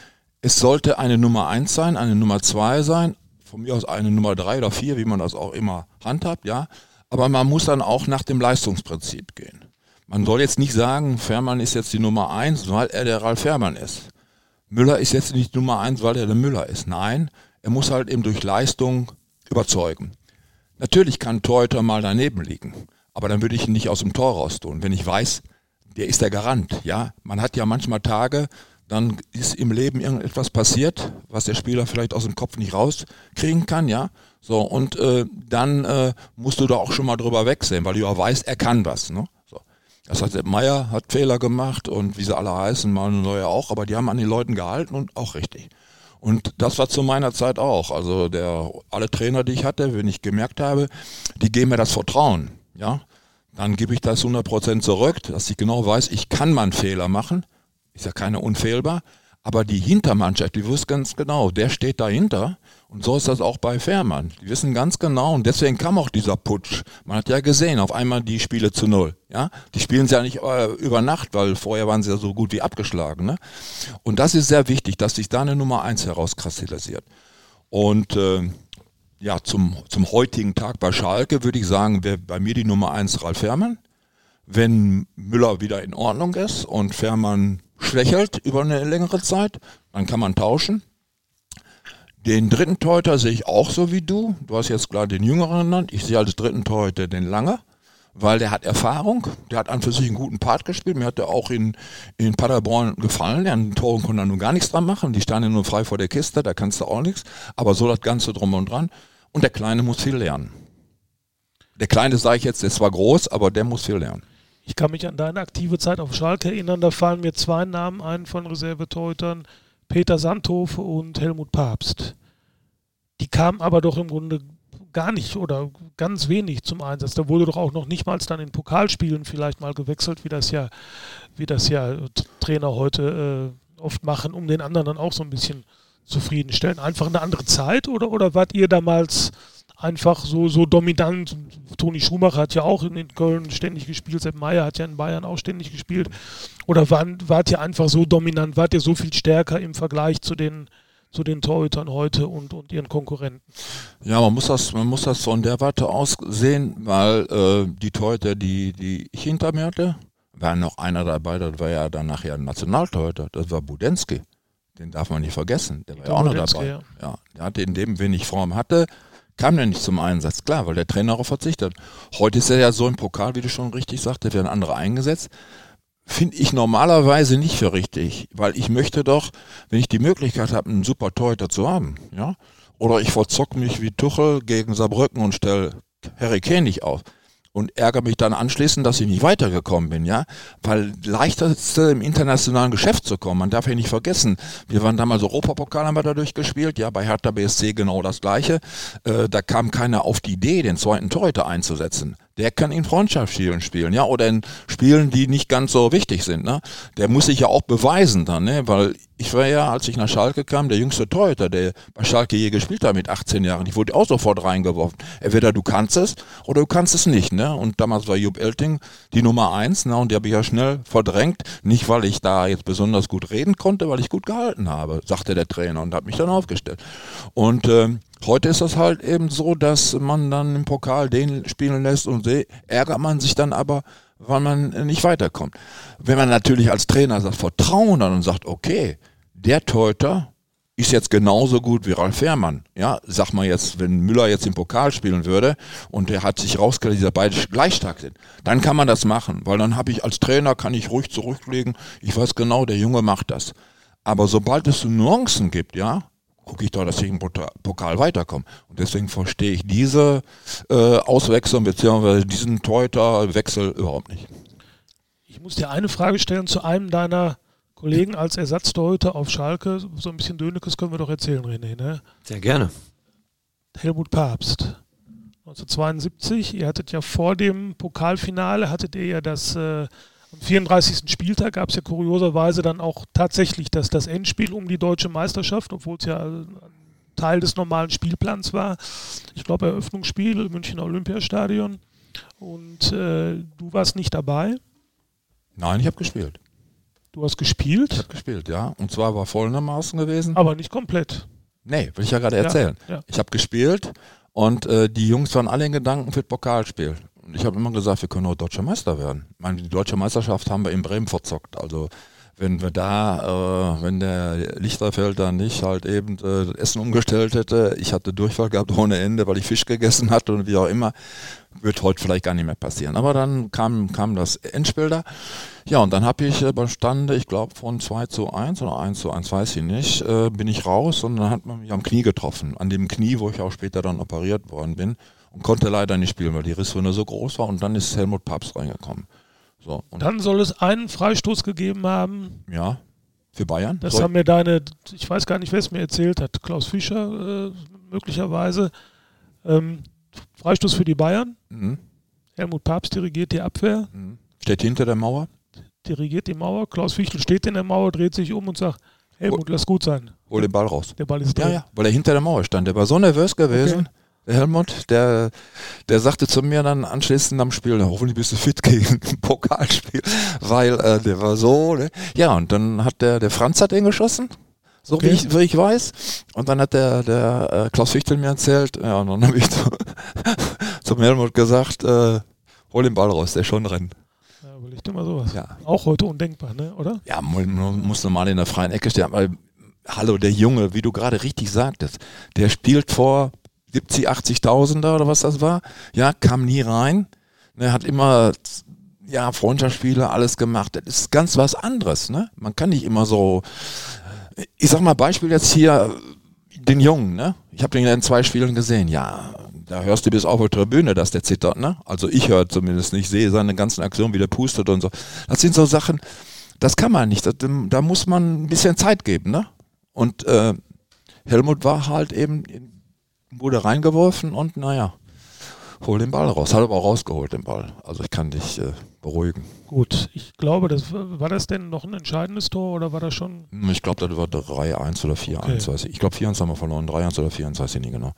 es sollte eine Nummer eins sein, eine Nummer zwei sein, von mir aus eine Nummer drei oder vier, wie man das auch immer handhabt, ja. Aber man muss dann auch nach dem Leistungsprinzip gehen. Man soll jetzt nicht sagen, Fährmann ist jetzt die Nummer eins, weil er der Ralf Fährmann ist. Müller ist jetzt nicht Nummer eins, weil er der Müller ist. Nein, er muss halt eben durch Leistung überzeugen. Natürlich kann Torhüter mal daneben liegen, aber dann würde ich ihn nicht aus dem Tor raus tun. Wenn ich weiß, der ist der Garant, ja. Man hat ja manchmal Tage, dann ist im Leben irgendetwas passiert, was der Spieler vielleicht aus dem Kopf nicht rauskriegen kann, ja. So, und äh, dann äh, musst du da auch schon mal drüber wegsehen, weil du ja weißt, er kann was. Ne? So. Das heißt, Meier hat Fehler gemacht und wie sie alle heißen, Manuel Neuer auch, aber die haben an den Leuten gehalten und auch richtig. Und das war zu meiner Zeit auch. Also der, alle Trainer, die ich hatte, wenn ich gemerkt habe, die geben mir das Vertrauen, ja, dann gebe ich das 100% zurück, dass ich genau weiß, ich kann mal einen Fehler machen, ist ja keiner unfehlbar, aber die Hintermannschaft, die wusste ganz genau, der steht dahinter und so ist das auch bei Fährmann. Die wissen ganz genau und deswegen kam auch dieser Putsch. Man hat ja gesehen, auf einmal die Spiele zu null. Ja, die spielen sie ja nicht äh, über Nacht, weil vorher waren sie ja so gut wie abgeschlagen. Ne? Und das ist sehr wichtig, dass sich da eine Nummer eins herauskristallisiert. Und äh, ja, zum, zum heutigen Tag bei Schalke würde ich sagen, wäre bei mir die Nummer eins Ralf Fährmann. Wenn Müller wieder in Ordnung ist und Fährmann schwächelt über eine längere Zeit, dann kann man tauschen. Den dritten Torhüter sehe ich auch so wie du. Du hast jetzt gerade den Jüngeren genannt. Ich sehe als dritten Torhüter den Lange, weil der hat Erfahrung. Der hat an für sich einen guten Part gespielt. Mir hat er auch in, in Paderborn gefallen. An den Toren konnte er nun gar nichts dran machen. Die standen nur frei vor der Kiste, da kannst du auch nichts. Aber so das Ganze drum und dran. Und der Kleine muss viel lernen. Der Kleine, sage ich jetzt, der ist zwar groß, aber der muss viel lernen. Ich kann mich an deine aktive Zeit auf Schalke erinnern. Da fallen mir zwei Namen ein von Reserveteutern. Peter Sandhof und Helmut Papst. Die kamen aber doch im Grunde gar nicht oder ganz wenig zum Einsatz. Da wurde doch auch noch nicht mal dann in Pokalspielen vielleicht mal gewechselt, wie das ja, wie das ja Trainer heute äh, oft machen, um den anderen dann auch so ein bisschen zufriedenstellen. Einfach eine andere Zeit oder, oder wart ihr damals einfach so, so dominant? Toni Schumacher hat ja auch in Köln ständig gespielt, Sepp Meyer hat ja in Bayern auch ständig gespielt. Oder waren, wart ihr einfach so dominant, wart ihr so viel stärker im Vergleich zu den zu den Torhütern heute und, und ihren Konkurrenten. Ja, man muss das, man muss das von der Warte aus sehen, weil äh, die Torhüter, die, die ich hinter mir hatte, war noch einer dabei, das war ja dann nachher ein Nationaltorhüter, das war Budensky. Den darf man nicht vergessen, der war ja auch noch dabei. Ja. ja, der hatte in dem wenig Form hatte, kam der nicht zum Einsatz, klar, weil der Trainer darauf verzichtet. Heute ist er ja so im Pokal, wie du schon richtig sagst, werden andere eingesetzt. Finde ich normalerweise nicht für richtig, weil ich möchte doch, wenn ich die Möglichkeit habe, einen super Torhüter zu haben, ja, oder ich verzocke mich wie Tuchel gegen Saarbrücken und stelle Harry Kane nicht auf und ärgere mich dann anschließend, dass ich nicht weitergekommen bin, ja, weil leichter ist im internationalen Geschäft zu kommen. Man darf ja nicht vergessen, wir waren damals Europapokal, haben wir dadurch gespielt, ja, bei Hertha BSC genau das Gleiche. Äh, da kam keiner auf die Idee, den zweiten Torhüter einzusetzen der kann in Freundschaftsspielen spielen, ja, oder in Spielen, die nicht ganz so wichtig sind, ne? Der muss sich ja auch beweisen dann, ne? Weil ich war ja, als ich nach Schalke kam, der jüngste Torhüter, der bei Schalke je gespielt hat mit 18 Jahren. Ich wurde auch sofort reingeworfen. Entweder du kannst es oder du kannst es nicht, ne? Und damals war Jupp Elting die Nummer eins, ne? Und die habe ich ja schnell verdrängt. Nicht, weil ich da jetzt besonders gut reden konnte, weil ich gut gehalten habe, sagte der Trainer und hat mich dann aufgestellt. Und ähm, Heute ist das halt eben so, dass man dann im Pokal den spielen lässt und ärgert man sich dann aber, weil man nicht weiterkommt. Wenn man natürlich als Trainer das Vertrauen hat und sagt, okay, der Teuter ist jetzt genauso gut wie Ralf Fährmann. Ja, sag mal jetzt, wenn Müller jetzt im Pokal spielen würde und der hat sich rausgestellt, dass beide gleich stark sind, dann kann man das machen, weil dann habe ich als Trainer, kann ich ruhig zurücklegen, ich weiß genau, der Junge macht das. Aber sobald es Nuancen gibt, ja, gucke ich doch, dass ich im Pokal weiterkomme. Und deswegen verstehe ich diese äh, Auswechslung bzw. diesen Torhüterwechsel überhaupt nicht. Ich muss dir eine Frage stellen zu einem deiner Kollegen als Ersatztorhüter auf Schalke. So ein bisschen Dönekes können wir doch erzählen, René. Ne? Sehr gerne. Helmut Papst. 1972, ihr hattet ja vor dem Pokalfinale, hattet ihr ja das äh, am 34. Spieltag gab es ja kurioserweise dann auch tatsächlich das, das Endspiel um die deutsche Meisterschaft, obwohl es ja Teil des normalen Spielplans war. Ich glaube, Eröffnungsspiel Münchner Olympiastadion. Und äh, du warst nicht dabei. Nein, ich habe gespielt. Du hast gespielt? Ich habe gespielt, ja. Und zwar war folgendermaßen gewesen. Aber nicht komplett. Nee, will ich ja gerade erzählen. Ja, ja. Ich habe gespielt und äh, die Jungs waren alle in Gedanken für das Pokalspiel. Und ich habe immer gesagt, wir können auch deutscher Meister werden. Ich meine, die deutsche Meisterschaft haben wir in Bremen verzockt. Also wenn wir da, äh, wenn der Lichterfeld dann nicht halt eben äh, Essen umgestellt hätte, ich hatte Durchfall gehabt ohne Ende, weil ich Fisch gegessen hatte und wie auch immer, wird heute vielleicht gar nicht mehr passieren. Aber dann kam, kam das Endspiel da. Ja, und dann habe ich äh, bestande, ich glaube von 2 zu 1 oder 1 zu 1, weiß ich nicht, äh, bin ich raus und dann hat man mich am Knie getroffen. An dem Knie, wo ich auch später dann operiert worden bin und konnte leider nicht spielen, weil die Risswunde so groß war und dann ist Helmut Papst reingekommen. So, und dann soll es einen Freistoß gegeben haben. Ja, für Bayern. Das soll haben mir deine, ich weiß gar nicht, wer es mir erzählt hat, Klaus Fischer äh, möglicherweise. Ähm, Freistoß für die Bayern. Mhm. Helmut Papst dirigiert die Abwehr. Mhm. Steht hinter der Mauer. Dirigiert die Mauer. Klaus Fichtel steht in der Mauer, dreht sich um und sagt, Helmut, lass gut sein. Hol den Ball raus. Der Ball ist drin. Ja, ja, weil er hinter der Mauer stand. Der war so nervös gewesen. Okay. Helmut, der, der sagte zu mir dann anschließend am Spiel, hoffentlich bist du fit gegen ein Pokalspiel, weil äh, der war so, ne? Ja, und dann hat der, der Franz hat ihn geschossen, so okay. wie, ich, wie ich weiß. Und dann hat der, der äh, Klaus Fichtel mir erzählt, ja, und dann habe ich zu, zum Helmut gesagt, äh, hol den Ball raus, der ist schon drin. Ja, überleg dir mal sowas. Ja. Auch heute undenkbar, ne? oder? Ja, man muss normal in der freien Ecke stehen, weil, hallo, der Junge, wie du gerade richtig sagtest, der spielt vor 70, 80.000er oder was das war. Ja, kam nie rein. Ne, hat immer ja, Freundschaftsspiele, alles gemacht. Das ist ganz was anderes. Ne? Man kann nicht immer so. Ich sag mal, Beispiel jetzt hier, den Jungen. Ne? Ich habe den in zwei Spielen gesehen. Ja, da hörst du bis auf der Tribüne, dass der zittert, ne? Also ich höre zumindest nicht, sehe seine ganzen Aktionen, wie der pustet und so. Das sind so Sachen, das kann man nicht. Das, da muss man ein bisschen Zeit geben, ne? Und äh, Helmut war halt eben, wurde reingeworfen und naja, hol den Ball raus. Hat aber auch rausgeholt, den Ball. Also ich kann dich äh, beruhigen. Gut, ich glaube, das war das denn noch ein entscheidendes Tor oder war das schon? Ich glaube, das war 3-1 oder 4-1, okay. weiß ich. Ich glaube 4-1 haben wir verloren, 3-1 oder 4-1, weiß ich nicht genau.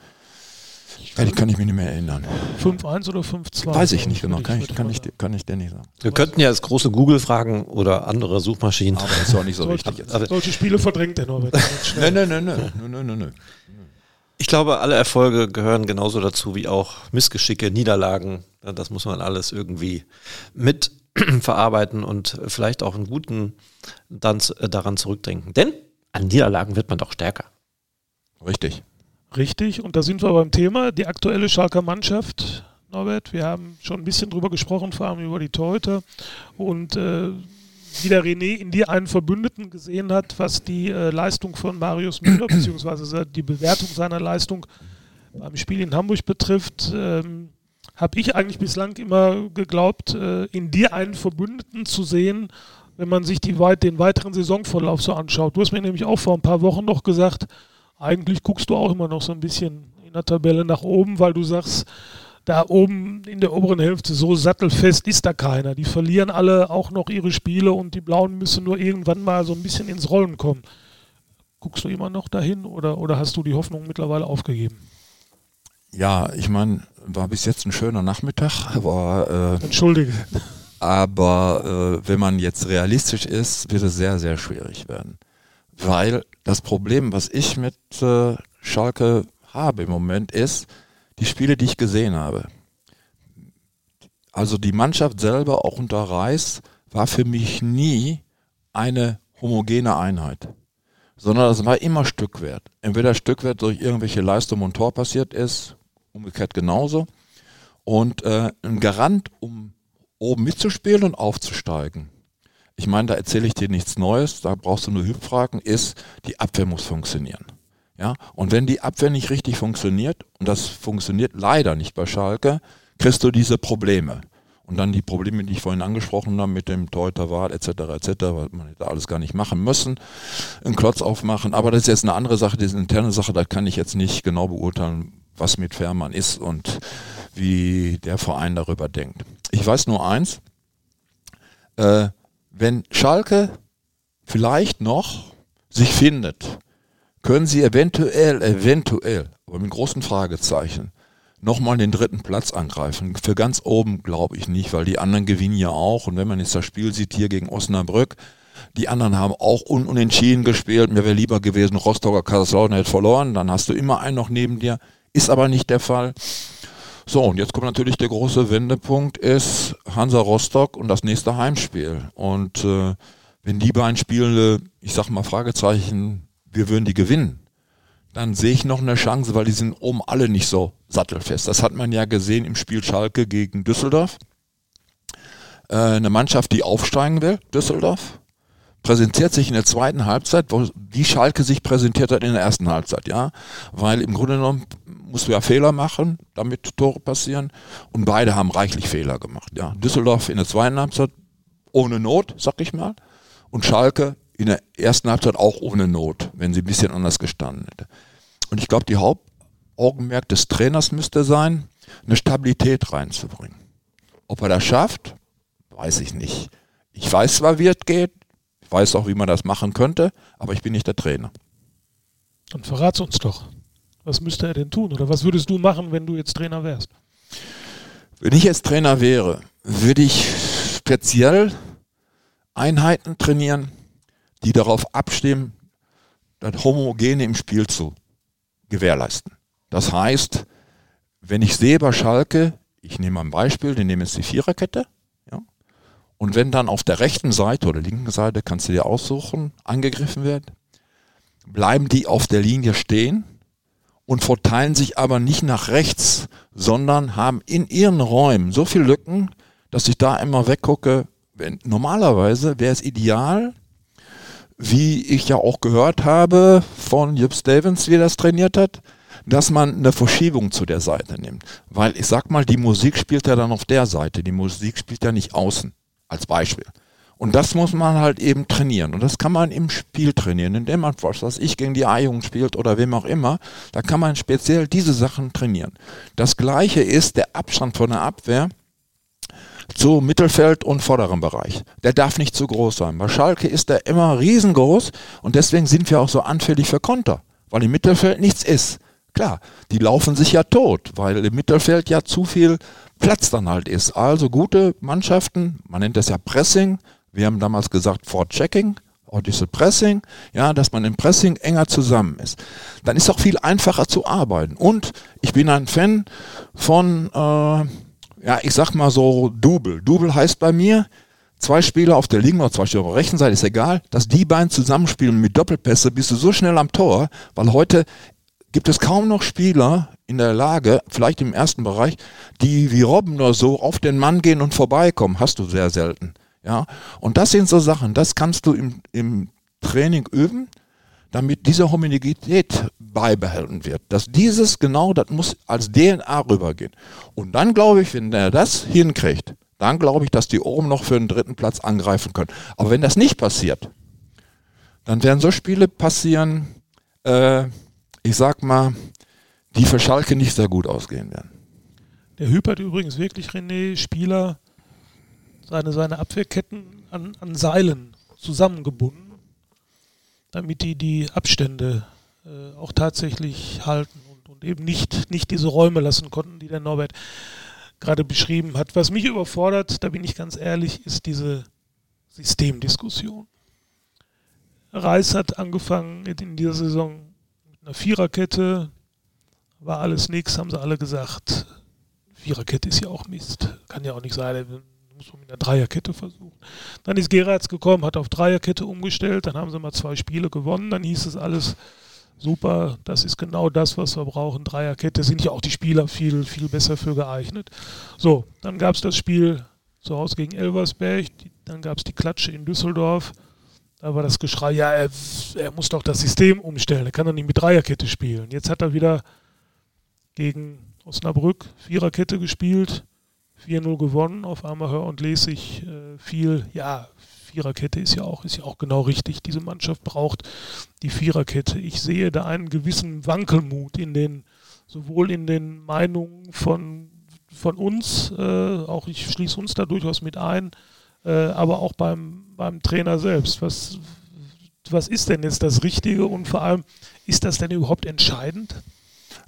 Ja, die kann ich mich nicht mehr erinnern. 5-1 oder 5-2? Weiß ich nicht genau, kann ich, kann, ich, kann ich dir nicht sagen. Wir könnten ja als große Google fragen oder andere Suchmaschinen. Aber das ist auch nicht so wichtig jetzt. Solche Spiele verdrängt der Norbert. Nein, nein, nein, nein, nein, nein, nein. Ich glaube, alle Erfolge gehören genauso dazu wie auch Missgeschicke, Niederlagen. Das muss man alles irgendwie mit verarbeiten und vielleicht auch einen guten dann daran zurückdenken. Denn an Niederlagen wird man doch stärker. Richtig. Richtig, und da sind wir beim Thema, die aktuelle Schalker Mannschaft, Norbert. Wir haben schon ein bisschen drüber gesprochen, vor allem über die Torhüter. Und äh, wie der René in dir einen Verbündeten gesehen hat, was die äh, Leistung von Marius Müller, beziehungsweise die Bewertung seiner Leistung beim Spiel in Hamburg betrifft, ähm, habe ich eigentlich bislang immer geglaubt, äh, in dir einen Verbündeten zu sehen, wenn man sich die, den weiteren Saisonverlauf so anschaut. Du hast mir nämlich auch vor ein paar Wochen noch gesagt, eigentlich guckst du auch immer noch so ein bisschen in der Tabelle nach oben, weil du sagst, da oben in der oberen Hälfte so sattelfest ist da keiner. Die verlieren alle auch noch ihre Spiele und die Blauen müssen nur irgendwann mal so ein bisschen ins Rollen kommen. Guckst du immer noch dahin oder, oder hast du die Hoffnung mittlerweile aufgegeben? Ja, ich meine, war bis jetzt ein schöner Nachmittag. War, äh, Entschuldige. Aber äh, wenn man jetzt realistisch ist, wird es sehr, sehr schwierig werden. Weil das Problem, was ich mit äh, Schalke habe im Moment, ist die Spiele, die ich gesehen habe. Also die Mannschaft selber, auch unter Reis, war für mich nie eine homogene Einheit, sondern das war immer Stückwert. Entweder Stückwert durch irgendwelche Leistung und Tor passiert ist, umgekehrt genauso. Und äh, ein Garant, um oben mitzuspielen und aufzusteigen, ich meine, da erzähle ich dir nichts Neues, da brauchst du nur Hübfragen, ist, die Abwehr muss funktionieren. Ja, und wenn die Abwehr nicht richtig funktioniert, und das funktioniert leider nicht bei Schalke, kriegst du diese Probleme. Und dann die Probleme, die ich vorhin angesprochen habe mit dem Teuterwahl etc. etc., was man hätte alles gar nicht machen müssen, einen Klotz aufmachen. Aber das ist jetzt eine andere Sache, das ist eine interne Sache, da kann ich jetzt nicht genau beurteilen, was mit Fährmann ist und wie der Verein darüber denkt. Ich weiß nur eins, äh, wenn Schalke vielleicht noch sich findet, können sie eventuell, eventuell, aber mit großen Fragezeichen, nochmal den dritten Platz angreifen. Für ganz oben glaube ich nicht, weil die anderen gewinnen ja auch. Und wenn man jetzt das Spiel sieht hier gegen Osnabrück, die anderen haben auch un unentschieden gespielt. Mir wäre lieber gewesen, Rostocker Kaiserslautern hätte verloren. Dann hast du immer einen noch neben dir. Ist aber nicht der Fall. So, und jetzt kommt natürlich der große Wendepunkt, ist Hansa Rostock und das nächste Heimspiel. Und äh, wenn die beiden Spiele, ich sag mal Fragezeichen, wir würden die gewinnen, dann sehe ich noch eine Chance, weil die sind oben alle nicht so sattelfest. Das hat man ja gesehen im Spiel Schalke gegen Düsseldorf. Äh, eine Mannschaft, die aufsteigen will, Düsseldorf, präsentiert sich in der zweiten Halbzeit, wie Schalke sich präsentiert hat in der ersten Halbzeit, ja. Weil im Grunde genommen musst du ja Fehler machen, damit Tore passieren. Und beide haben reichlich Fehler gemacht. Ja. Düsseldorf in der zweiten Halbzeit ohne Not, sag ich mal. Und Schalke in der ersten Halbzeit auch ohne Not, wenn sie ein bisschen anders gestanden hätte. Und ich glaube, die Hauptaugenmerk des Trainers müsste sein, eine Stabilität reinzubringen. Ob er das schafft, weiß ich nicht. Ich weiß zwar, wie es geht, ich weiß auch, wie man das machen könnte, aber ich bin nicht der Trainer. Dann verrat's uns doch. Was müsste er denn tun? Oder was würdest du machen, wenn du jetzt Trainer wärst? Wenn ich jetzt Trainer wäre, würde ich speziell Einheiten trainieren, die darauf abstimmen, das Homogene im Spiel zu gewährleisten. Das heißt, wenn ich sehe bei Schalke, ich nehme ein Beispiel, die nehmen jetzt die Viererkette, ja, und wenn dann auf der rechten Seite oder linken Seite, kannst du dir aussuchen, angegriffen wird, bleiben die auf der Linie stehen und verteilen sich aber nicht nach rechts, sondern haben in ihren Räumen so viele Lücken, dass ich da immer weggucke. Wenn, normalerweise wäre es ideal, wie ich ja auch gehört habe von Jupp Stevens, wie er das trainiert hat, dass man eine Verschiebung zu der Seite nimmt. Weil ich sag mal, die Musik spielt ja dann auf der Seite, die Musik spielt ja nicht außen, als Beispiel. Und das muss man halt eben trainieren. Und das kann man im Spiel trainieren, indem man, was weiß ich, gegen die A-Jungen spielt oder wem auch immer. Da kann man speziell diese Sachen trainieren. Das gleiche ist der Abstand von der Abwehr zu Mittelfeld und vorderen Bereich. Der darf nicht zu groß sein. Bei Schalke ist der immer riesengroß und deswegen sind wir auch so anfällig für Konter, weil im Mittelfeld nichts ist. Klar, die laufen sich ja tot, weil im Mittelfeld ja zu viel Platz dann halt ist. Also gute Mannschaften, man nennt das ja Pressing, wir haben damals gesagt Forward-Checking, heute ist es Pressing, ja, dass man im Pressing enger zusammen ist. Dann ist auch viel einfacher zu arbeiten. Und ich bin ein Fan von, äh, ja, ich sag mal so Double. Double heißt bei mir, zwei Spieler auf der linken oder zwei Spieler auf der rechten Seite, ist egal, dass die beiden zusammenspielen mit Doppelpässe, bist du so schnell am Tor, weil heute gibt es kaum noch Spieler in der Lage, vielleicht im ersten Bereich, die wie Robben oder so auf den Mann gehen und vorbeikommen. Hast du sehr selten. Ja, und das sind so Sachen, das kannst du im, im Training üben, damit diese Homogenität beibehalten wird. Dass dieses genau, das muss als DNA rübergehen. Und dann glaube ich, wenn er das hinkriegt, dann glaube ich, dass die oben noch für den dritten Platz angreifen können. Aber wenn das nicht passiert, dann werden so Spiele passieren, äh, ich sag mal, die für Schalke nicht sehr gut ausgehen werden. Der Hypert übrigens wirklich, René, Spieler, seine, seine Abwehrketten an, an Seilen zusammengebunden, damit die die Abstände äh, auch tatsächlich halten und, und eben nicht, nicht diese Räume lassen konnten, die der Norbert gerade beschrieben hat. Was mich überfordert, da bin ich ganz ehrlich, ist diese Systemdiskussion. Reis hat angefangen in dieser Saison mit einer Viererkette, war alles nichts, haben sie alle gesagt. Viererkette ist ja auch Mist. Kann ja auch nicht sein muss man mit einer Dreierkette versuchen. Dann ist Geratz gekommen, hat auf Dreierkette umgestellt, dann haben sie mal zwei Spiele gewonnen, dann hieß es alles super, das ist genau das, was wir brauchen. Dreierkette sind ja auch die Spieler viel, viel besser für geeignet. So, dann gab es das Spiel zu Hause gegen Elversberg, dann gab es die Klatsche in Düsseldorf. Da war das Geschrei, ja, er, er muss doch das System umstellen, er kann doch nicht mit Dreierkette spielen. Jetzt hat er wieder gegen Osnabrück Viererkette gespielt 4-0 gewonnen. Auf einmal höre und lese ich äh, viel, ja, Viererkette ist ja auch, ist ja auch genau richtig. Diese Mannschaft braucht die Viererkette. Ich sehe da einen gewissen Wankelmut in den, sowohl in den Meinungen von, von uns, äh, auch ich schließe uns da durchaus mit ein, äh, aber auch beim, beim Trainer selbst. Was, was ist denn jetzt das Richtige und vor allem, ist das denn überhaupt entscheidend?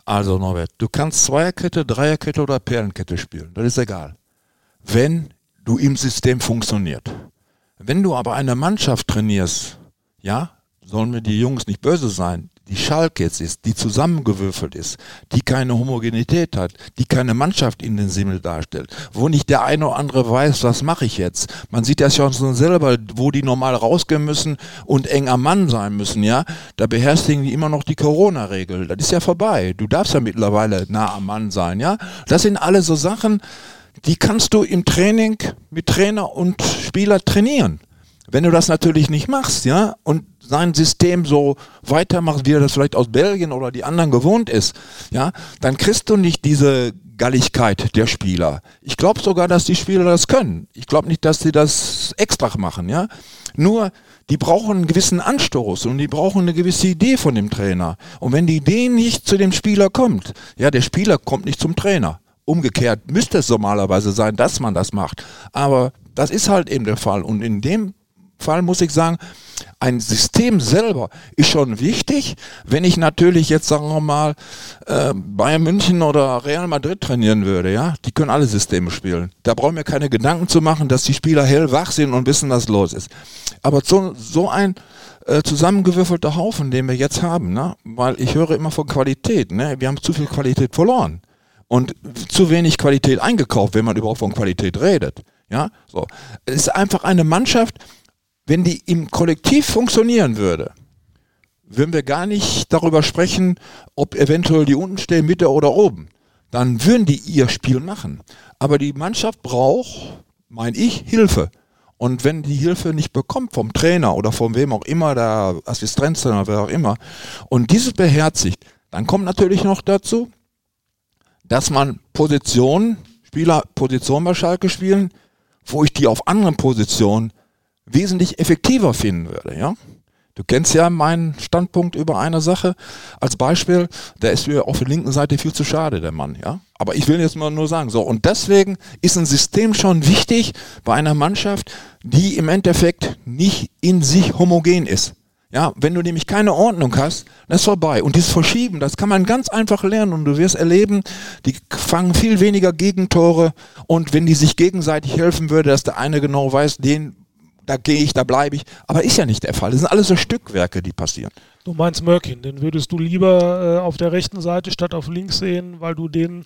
Also Norbert, du kannst Zweierkette, Dreierkette oder Perlenkette spielen. Das ist egal. Wenn du im System funktioniert. Wenn du aber eine Mannschaft trainierst, ja, sollen mir die Jungs nicht böse sein, die Schalke jetzt ist, die zusammengewürfelt ist, die keine Homogenität hat, die keine Mannschaft in den Simmel darstellt, wo nicht der eine oder andere weiß, was mache ich jetzt. Man sieht das ja schon selber, wo die normal rausgehen müssen und eng am Mann sein müssen, ja. Da beherzigen die immer noch die Corona-Regel. Das ist ja vorbei. Du darfst ja mittlerweile nah am Mann sein, ja. Das sind alle so Sachen, die kannst du im Training mit Trainer und Spieler trainieren. Wenn du das natürlich nicht machst, ja, und sein System so weitermachst, wie er das vielleicht aus Belgien oder die anderen gewohnt ist, ja, dann kriegst du nicht diese Galligkeit der Spieler. Ich glaube sogar, dass die Spieler das können. Ich glaube nicht, dass sie das extra machen, ja. Nur, die brauchen einen gewissen Anstoß und die brauchen eine gewisse Idee von dem Trainer. Und wenn die Idee nicht zu dem Spieler kommt, ja, der Spieler kommt nicht zum Trainer. Umgekehrt müsste es normalerweise sein, dass man das macht. Aber das ist halt eben der Fall. Und in dem Fall muss ich sagen, ein System selber ist schon wichtig. Wenn ich natürlich jetzt, sagen wir mal, äh, Bayern München oder Real Madrid trainieren würde, ja, die können alle Systeme spielen. Da brauchen wir keine Gedanken zu machen, dass die Spieler hellwach sind und wissen, was los ist. Aber so, so ein äh, zusammengewürfelter Haufen, den wir jetzt haben, ne? weil ich höre immer von Qualität, ne? wir haben zu viel Qualität verloren und zu wenig Qualität eingekauft, wenn man überhaupt von Qualität redet. Ja, so. Es ist einfach eine Mannschaft, wenn die im Kollektiv funktionieren würde, würden wir gar nicht darüber sprechen, ob eventuell die unten stehen, Mitte oder oben. Dann würden die ihr Spiel machen. Aber die Mannschaft braucht, meine ich, Hilfe. Und wenn die Hilfe nicht bekommt vom Trainer oder von wem auch immer, der Assistenztrainer, wer auch immer, und dieses beherzigt, Dann kommt natürlich noch dazu, dass man Positionen, Spieler Positionen bei Schalke spielen, wo ich die auf anderen Positionen wesentlich effektiver finden würde, ja. Du kennst ja meinen Standpunkt über eine Sache. Als Beispiel, der ist mir auf der linken Seite viel zu schade, der Mann, ja. Aber ich will jetzt mal nur sagen, so. Und deswegen ist ein System schon wichtig bei einer Mannschaft, die im Endeffekt nicht in sich homogen ist. Ja, wenn du nämlich keine Ordnung hast, dann ist vorbei. Und dieses Verschieben, das kann man ganz einfach lernen und du wirst erleben, die fangen viel weniger Gegentore und wenn die sich gegenseitig helfen würde, dass der eine genau weiß, den da gehe ich, da bleibe ich. Aber ist ja nicht der Fall. Das sind alles so Stückwerke, die passieren. Du meinst Mörkin, den würdest du lieber äh, auf der rechten Seite statt auf links sehen, weil du den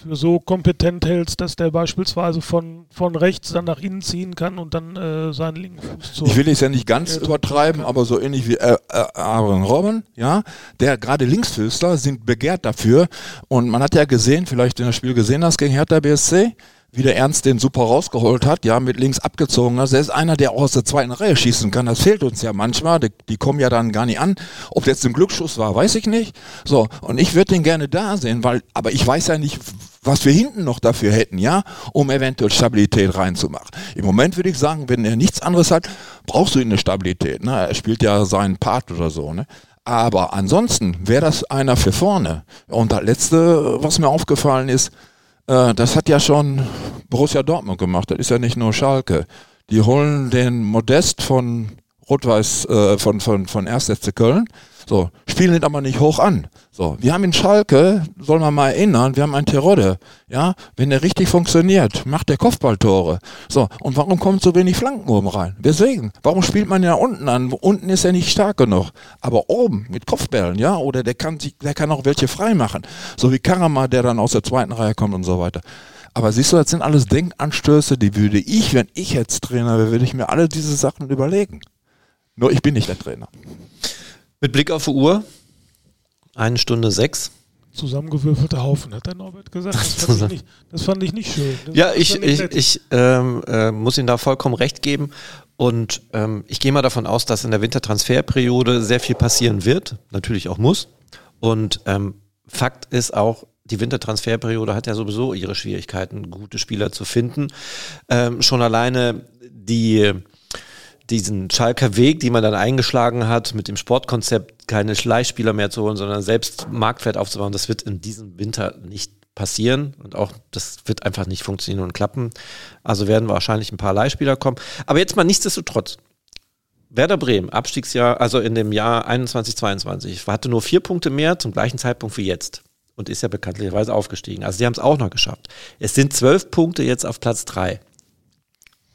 für so kompetent hältst, dass der beispielsweise von, von rechts dann nach innen ziehen kann und dann äh, seinen linken Fuß zu. Ich will es ja nicht ganz übertreiben, aber so ähnlich wie äh, äh, Aaron Robben, ja, der gerade Linksfüßler sind begehrt dafür und man hat ja gesehen, vielleicht in das Spiel gesehen hast gegen Hertha BSC, wie der Ernst den super rausgeholt hat, ja, mit links abgezogen. Also er ist einer, der auch aus der zweiten Reihe schießen kann. Das fehlt uns ja manchmal. Die, die kommen ja dann gar nicht an. Ob jetzt ein Glücksschuss war, weiß ich nicht. So, und ich würde den gerne da sehen, weil, aber ich weiß ja nicht, was wir hinten noch dafür hätten, ja, um eventuell Stabilität reinzumachen. Im Moment würde ich sagen, wenn er nichts anderes hat, brauchst du ihn eine Stabilität. Ne? Er spielt ja seinen Part oder so, ne? Aber ansonsten wäre das einer für vorne. Und das letzte, was mir aufgefallen ist, äh, das hat ja schon Borussia Dortmund gemacht. Das ist ja nicht nur Schalke. Die holen den Modest von Rot-Weiß, äh, von, von, von 1. Köln. So, spielen ihn aber nicht hoch an. So, wir haben in Schalke, soll man mal erinnern, wir haben einen Terodde. Ja, wenn der richtig funktioniert, macht der Kopfballtore. So, und warum kommt so wenig Flanken oben rein? Deswegen, warum spielt man ja unten an? Unten ist er nicht stark genug. Aber oben mit Kopfbällen, ja, oder der kann sich, der kann auch welche frei machen. So wie Karama, der dann aus der zweiten Reihe kommt und so weiter. Aber siehst du, das sind alles Denkanstöße, die würde ich, wenn ich jetzt Trainer wäre, würde ich mir alle diese Sachen überlegen. Nur ich bin nicht der Trainer. Mit Blick auf die Uhr, eine Stunde sechs. Zusammengewürfelter Haufen, hat der Norbert gesagt. Das fand, ich, nicht, das fand ich nicht schön. Das ja, ich, ich, ich ähm, äh, muss Ihnen da vollkommen recht geben. Und ähm, ich gehe mal davon aus, dass in der Wintertransferperiode sehr viel passieren wird, natürlich auch muss. Und ähm, Fakt ist auch, die Wintertransferperiode hat ja sowieso ihre Schwierigkeiten, gute Spieler zu finden. Ähm, schon alleine die diesen Schalker Weg, den man dann eingeschlagen hat, mit dem Sportkonzept keine Leihspieler mehr zu holen, sondern selbst Marktwert aufzubauen, das wird in diesem Winter nicht passieren und auch das wird einfach nicht funktionieren und klappen. Also werden wahrscheinlich ein paar Leihspieler kommen. Aber jetzt mal nichtsdestotrotz. Werder Bremen, Abstiegsjahr, also in dem Jahr 21, 22, hatte nur vier Punkte mehr zum gleichen Zeitpunkt wie jetzt und ist ja bekanntlicherweise aufgestiegen. Also die haben es auch noch geschafft. Es sind zwölf Punkte jetzt auf Platz drei.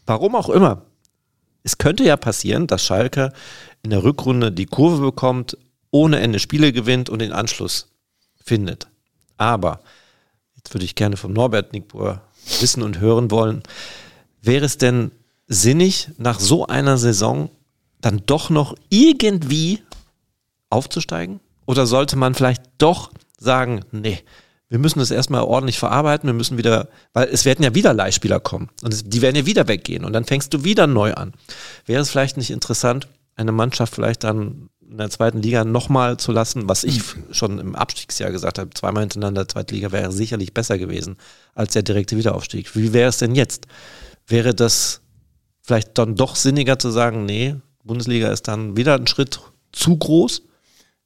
Warum auch immer, es könnte ja passieren, dass Schalke in der Rückrunde die Kurve bekommt, ohne Ende Spiele gewinnt und den Anschluss findet. Aber, jetzt würde ich gerne vom Norbert Nickbohr wissen und hören wollen, wäre es denn sinnig, nach so einer Saison dann doch noch irgendwie aufzusteigen? Oder sollte man vielleicht doch sagen, nee, wir müssen das erstmal ordentlich verarbeiten, wir müssen wieder, weil es werden ja wieder Leihspieler kommen und die werden ja wieder weggehen und dann fängst du wieder neu an. Wäre es vielleicht nicht interessant, eine Mannschaft vielleicht dann in der zweiten Liga nochmal zu lassen, was ich schon im Abstiegsjahr gesagt habe, zweimal hintereinander zweite Liga wäre sicherlich besser gewesen als der direkte Wiederaufstieg. Wie wäre es denn jetzt? Wäre das vielleicht dann doch sinniger zu sagen, nee, Bundesliga ist dann wieder ein Schritt zu groß?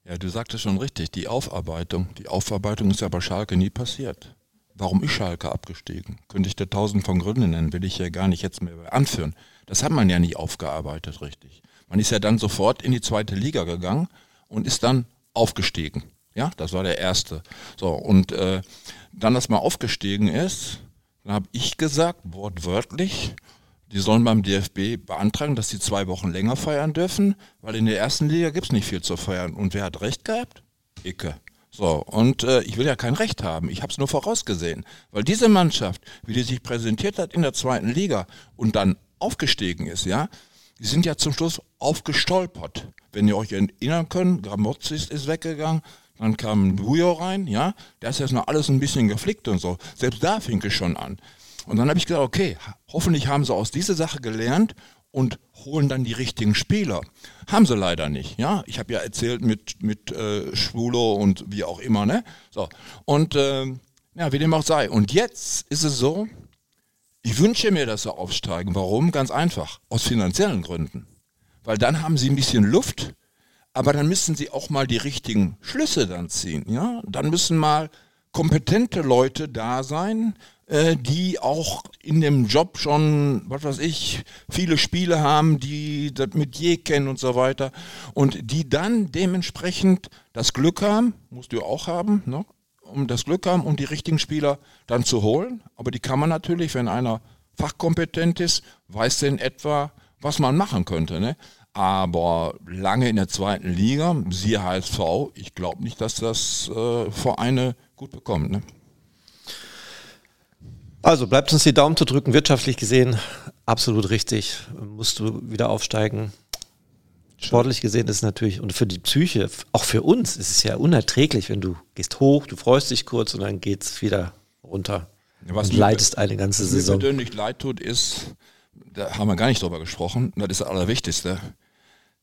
Ja, du sagtest schon richtig, die Aufarbeitung. Die Aufarbeitung ist ja bei Schalke nie passiert. Warum ist Schalke abgestiegen? Könnte ich dir tausend von Gründen nennen, will ich ja gar nicht jetzt mehr anführen. Das hat man ja nie aufgearbeitet, richtig. Man ist ja dann sofort in die zweite Liga gegangen und ist dann aufgestiegen. Ja, das war der erste. So, und äh, dann, dass man aufgestiegen ist, dann habe ich gesagt, wortwörtlich, die sollen beim DFB beantragen, dass sie zwei Wochen länger feiern dürfen, weil in der ersten Liga gibt es nicht viel zu feiern. Und wer hat recht gehabt? Icke. So, und äh, ich will ja kein Recht haben, ich habe es nur vorausgesehen. Weil diese Mannschaft, wie die sich präsentiert hat in der zweiten Liga und dann aufgestiegen ist, ja, die sind ja zum Schluss aufgestolpert. Wenn ihr euch erinnern könnt, Gramozis ist weggegangen, dann kam Bujo rein, ja, der ist jetzt noch alles ein bisschen geflickt und so. Selbst da fing es schon an. Und dann habe ich gedacht, okay, hoffentlich haben sie aus dieser Sache gelernt und holen dann die richtigen Spieler. Haben sie leider nicht. Ja, ich habe ja erzählt mit mit äh, Schwulo und wie auch immer, ne? So und äh, ja, wie dem auch sei. Und jetzt ist es so, ich wünsche mir, dass sie aufsteigen. Warum? Ganz einfach, aus finanziellen Gründen. Weil dann haben sie ein bisschen Luft, aber dann müssen sie auch mal die richtigen Schlüsse dann ziehen. Ja, dann müssen mal kompetente Leute da sein, äh, die auch in dem Job schon, was weiß ich, viele Spiele haben, die das mit je kennen und so weiter und die dann dementsprechend das Glück haben, musst du auch haben, ne? um das Glück haben, um die richtigen Spieler dann zu holen. Aber die kann man natürlich, wenn einer fachkompetent ist, weiß denn etwa, was man machen könnte. Ne? Aber lange in der zweiten Liga, siehe HSV, ich glaube nicht, dass das äh, Vereine gut bekommt. Ne? Also bleibt uns die Daumen zu drücken, wirtschaftlich gesehen absolut richtig. Musst du wieder aufsteigen. Sportlich gesehen ist es natürlich, und für die Psyche, auch für uns, ist es ja unerträglich, wenn du gehst hoch, du freust dich kurz und dann geht es wieder runter. Was und leidest eine ganze was Saison. mir persönlich leid tut, ist, da haben wir gar nicht drüber gesprochen, das ist das Allerwichtigste,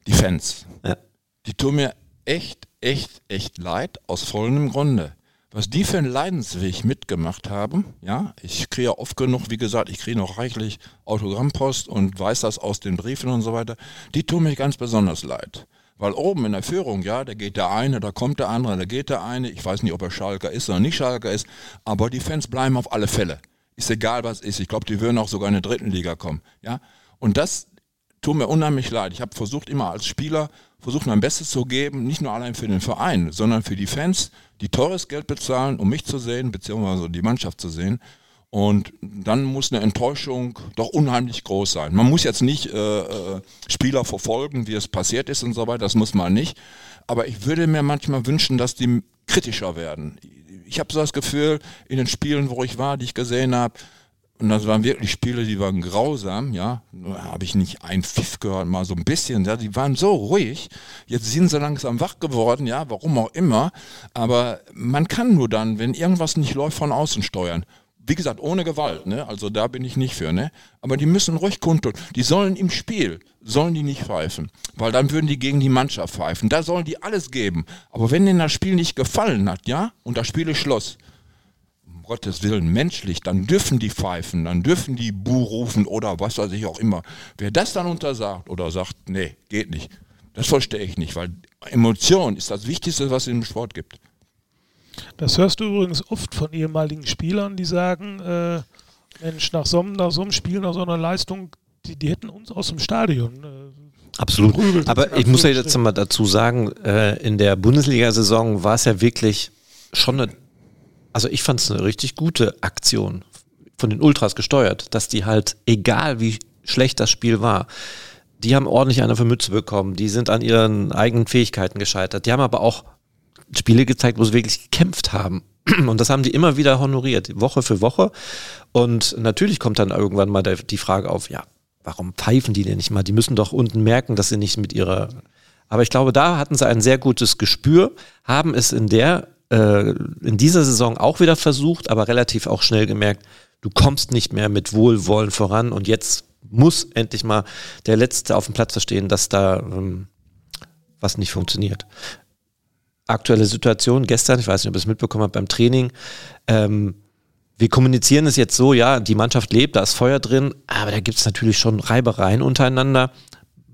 die Fans. Ja. Die tun mir echt, echt, echt leid, aus vollem Grunde. Was die für einen Leidensweg mitgemacht haben, ja, ich kriege oft genug, wie gesagt, ich kriege noch reichlich Autogrammpost und weiß das aus den Briefen und so weiter, die tun mir ganz besonders leid. Weil oben in der Führung, ja, da geht der eine, da kommt der andere, da geht der eine, ich weiß nicht, ob er Schalker ist oder nicht Schalker ist, aber die Fans bleiben auf alle Fälle. Ist egal, was ist. Ich glaube, die würden auch sogar in der dritten Liga kommen, ja. Und das tut mir unheimlich leid. Ich habe versucht, immer als Spieler, versucht mein Bestes zu geben, nicht nur allein für den Verein, sondern für die Fans, die teures Geld bezahlen, um mich zu sehen, beziehungsweise die Mannschaft zu sehen. Und dann muss eine Enttäuschung doch unheimlich groß sein. Man muss jetzt nicht äh, äh, Spieler verfolgen, wie es passiert ist und so weiter, das muss man nicht. Aber ich würde mir manchmal wünschen, dass die kritischer werden. Ich habe so das Gefühl, in den Spielen, wo ich war, die ich gesehen habe, und das waren wirklich Spiele, die waren grausam, ja. Habe ich nicht ein Pfiff gehört, mal so ein bisschen, ja. Die waren so ruhig. Jetzt sind sie langsam wach geworden, ja, warum auch immer. Aber man kann nur dann, wenn irgendwas nicht läuft, von außen steuern. Wie gesagt, ohne Gewalt, ne? Also da bin ich nicht für, ne? Aber die müssen ruhig kundtun. Die sollen im Spiel, sollen die nicht pfeifen. Weil dann würden die gegen die Mannschaft pfeifen. Da sollen die alles geben. Aber wenn denen das Spiel nicht gefallen hat, ja, und das Spiel ist Schluss, Gottes Willen menschlich, dann dürfen die pfeifen, dann dürfen die Bu rufen oder was weiß ich auch immer. Wer das dann untersagt oder sagt, nee, geht nicht, das verstehe ich nicht, weil Emotion ist das Wichtigste, was es im Sport gibt. Das hörst du übrigens oft von ehemaligen Spielern, die sagen, äh, Mensch, nach so, einem- nach so einem Spiel, nach so einer Leistung, die, die hätten uns aus dem Stadion. Äh, Absolut. Aber ich muss ja jetzt mal dazu sagen, äh, in der Bundesliga-Saison war es ja wirklich schon eine, also ich fand es eine richtig gute Aktion von den Ultras gesteuert, dass die halt, egal wie schlecht das Spiel war, die haben ordentlich eine für Mütze bekommen, die sind an ihren eigenen Fähigkeiten gescheitert, die haben aber auch Spiele gezeigt, wo sie wirklich gekämpft haben. Und das haben die immer wieder honoriert, Woche für Woche. Und natürlich kommt dann irgendwann mal die Frage auf, ja, warum pfeifen die denn nicht mal? Die müssen doch unten merken, dass sie nicht mit ihrer. Aber ich glaube, da hatten sie ein sehr gutes Gespür, haben es in der, äh, in dieser Saison auch wieder versucht, aber relativ auch schnell gemerkt, du kommst nicht mehr mit Wohlwollen voran und jetzt muss endlich mal der Letzte auf dem Platz verstehen, dass da ähm, was nicht funktioniert aktuelle Situation gestern, ich weiß nicht, ob ihr es mitbekommen habt beim Training, ähm, wir kommunizieren es jetzt so, ja, die Mannschaft lebt, da ist Feuer drin, aber da gibt es natürlich schon Reibereien untereinander.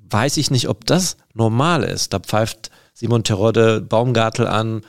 Weiß ich nicht, ob das normal ist. Da pfeift Simon Terodde Baumgartel an,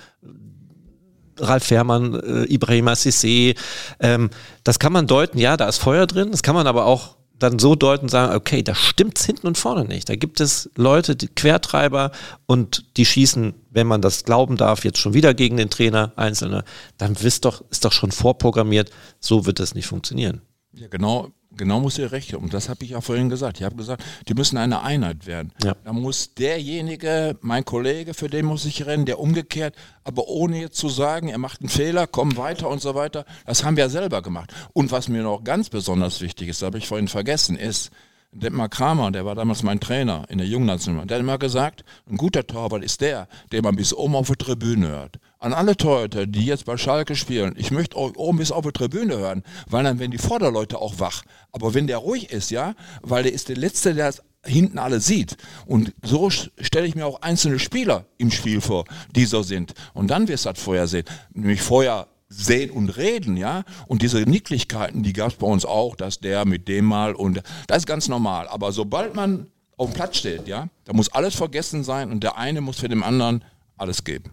Ralf Fährmann, äh, Ibrahima Sissé. Ähm, das kann man deuten, ja, da ist Feuer drin. Das kann man aber auch dann so deuten sagen, okay, da stimmt's hinten und vorne nicht. Da gibt es Leute, die Quertreiber und die schießen, wenn man das glauben darf, jetzt schon wieder gegen den Trainer, Einzelne. Dann wisst doch, ist doch schon vorprogrammiert, so wird das nicht funktionieren. Ja, genau, genau muss ihr recht haben. Und das habe ich ja vorhin gesagt. Ich habe gesagt, die müssen eine Einheit werden. Ja. Da muss derjenige, mein Kollege, für den muss ich rennen, der umgekehrt, aber ohne jetzt zu sagen, er macht einen Fehler, komm weiter und so weiter. Das haben wir selber gemacht. Und was mir noch ganz besonders wichtig ist, habe ich vorhin vergessen, ist, Detmar Kramer, der war damals mein Trainer in der Jungnationalmannschaft, der hat immer gesagt, ein guter Torwart ist der, der man bis oben auf der Tribüne hört. An alle Torhüter, die jetzt bei Schalke spielen, ich möchte euch oben bis auf der Tribüne hören, weil dann werden die Vorderleute auch wach. Aber wenn der ruhig ist, ja, weil der ist der Letzte, der das hinten alle sieht. Und so stelle ich mir auch einzelne Spieler im Spiel vor, die so sind. Und dann wirst du das vorher sehen. Nämlich vorher sehen und reden, ja. Und diese Nicklichkeiten, die gab es bei uns auch, dass der mit dem mal und das ist ganz normal. Aber sobald man auf dem Platz steht, ja, da muss alles vergessen sein und der eine muss für den anderen alles geben.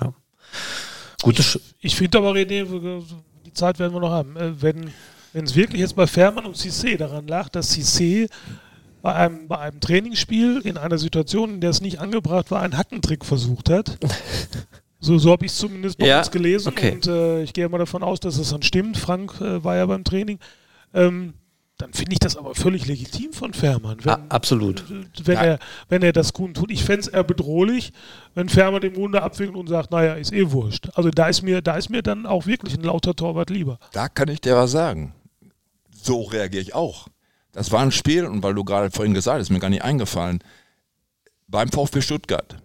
Ja. Gute ich, ich finde aber, René, die Zeit werden wir noch haben. Äh, wenn wenn es wirklich jetzt bei Fährmann und Cissé daran lag, dass Cissé bei einem, bei einem Trainingsspiel in einer Situation, in der es nicht angebracht war, einen Hackentrick versucht hat, So, so habe ich es zumindest bei ja, uns gelesen okay. und äh, ich gehe mal davon aus, dass es dann stimmt. Frank äh, war ja beim Training. Ähm, dann finde ich das aber völlig legitim von Fährmann. Wenn, absolut. Wenn, ja. er, wenn er das tut. Ich fände es eher bedrohlich, wenn Fährmann den Munde abwinkelt und sagt, naja, ist eh wurscht. Also da ist mir, da ist mir dann auch wirklich ein lauter Torwart lieber. Da kann ich dir was sagen. So reagiere ich auch. Das war ein Spiel, und weil du gerade vorhin gesagt hast, ist mir gar nicht eingefallen, beim VfB Stuttgart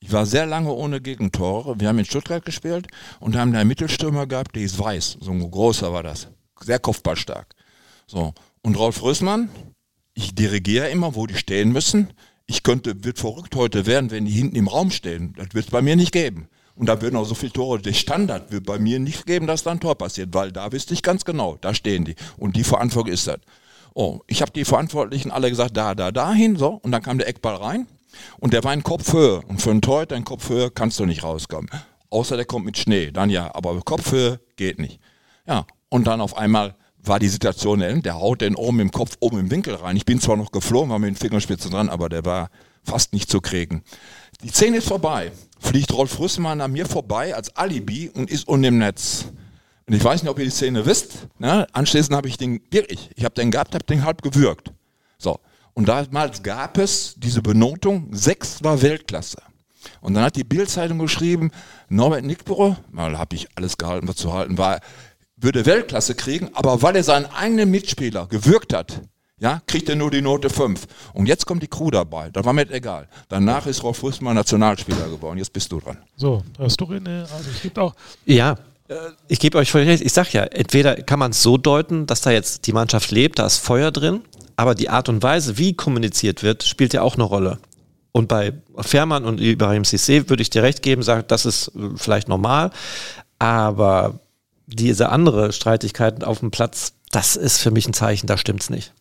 ich war sehr lange ohne Gegentore. Wir haben in Stuttgart gespielt und haben da einen Mittelstürmer gehabt, der ist weiß. So ein großer war das. Sehr kopfballstark. So. Und Rolf Rösmann, ich dirigiere immer, wo die stehen müssen. Ich könnte, wird verrückt heute werden, wenn die hinten im Raum stehen. Das wird es bei mir nicht geben. Und da würden auch so viele Tore. Der Standard wird bei mir nicht geben, dass da ein Tor passiert, weil da wüsste ich ganz genau, da stehen die. Und die Verantwortung ist das. Oh, ich habe die Verantwortlichen alle gesagt, da, da, dahin, so. Und dann kam der Eckball rein. Und der war in Kopfhöhe. Und für einen Torhüter in Kopfhöhe kannst du nicht rauskommen. Außer der kommt mit Schnee, dann ja. Aber Kopfhöhe geht nicht. Ja, und dann auf einmal war die Situation, der haut den oben im Kopf, oben im Winkel rein. Ich bin zwar noch geflogen, war mit den Fingerspitzen dran, aber der war fast nicht zu kriegen. Die Szene ist vorbei. Fliegt Rolf Rüssmann an mir vorbei als Alibi und ist unten im Netz. Und ich weiß nicht, ob ihr die Szene wisst. Ne? Anschließend habe ich den, wirklich, ich habe den gehabt, habe den halb gewürgt. So, und damals gab es diese Benotung, sechs war Weltklasse. Und dann hat die Bildzeitung geschrieben, Norbert Nickborough, mal habe ich alles gehalten, was zu halten war, würde Weltklasse kriegen, aber weil er seinen eigenen Mitspieler gewürgt hat, ja, kriegt er nur die Note 5. Und jetzt kommt die Crew dabei. Da war mir egal. Danach ist Rolf Fußmann Nationalspieler geworden. Jetzt bist du dran. So, hast du eine, also es gibt auch. Ja, äh, ich gebe euch voll recht. Ich sag ja, entweder kann man es so deuten, dass da jetzt die Mannschaft lebt, da ist Feuer drin, aber die Art und Weise, wie kommuniziert wird, spielt ja auch eine Rolle. Und bei Fährmann und Ibrahim Sissé würde ich dir recht geben, sagen, das ist äh, vielleicht normal, aber diese andere Streitigkeiten auf dem Platz, das ist für mich ein Zeichen, da stimmt's nicht.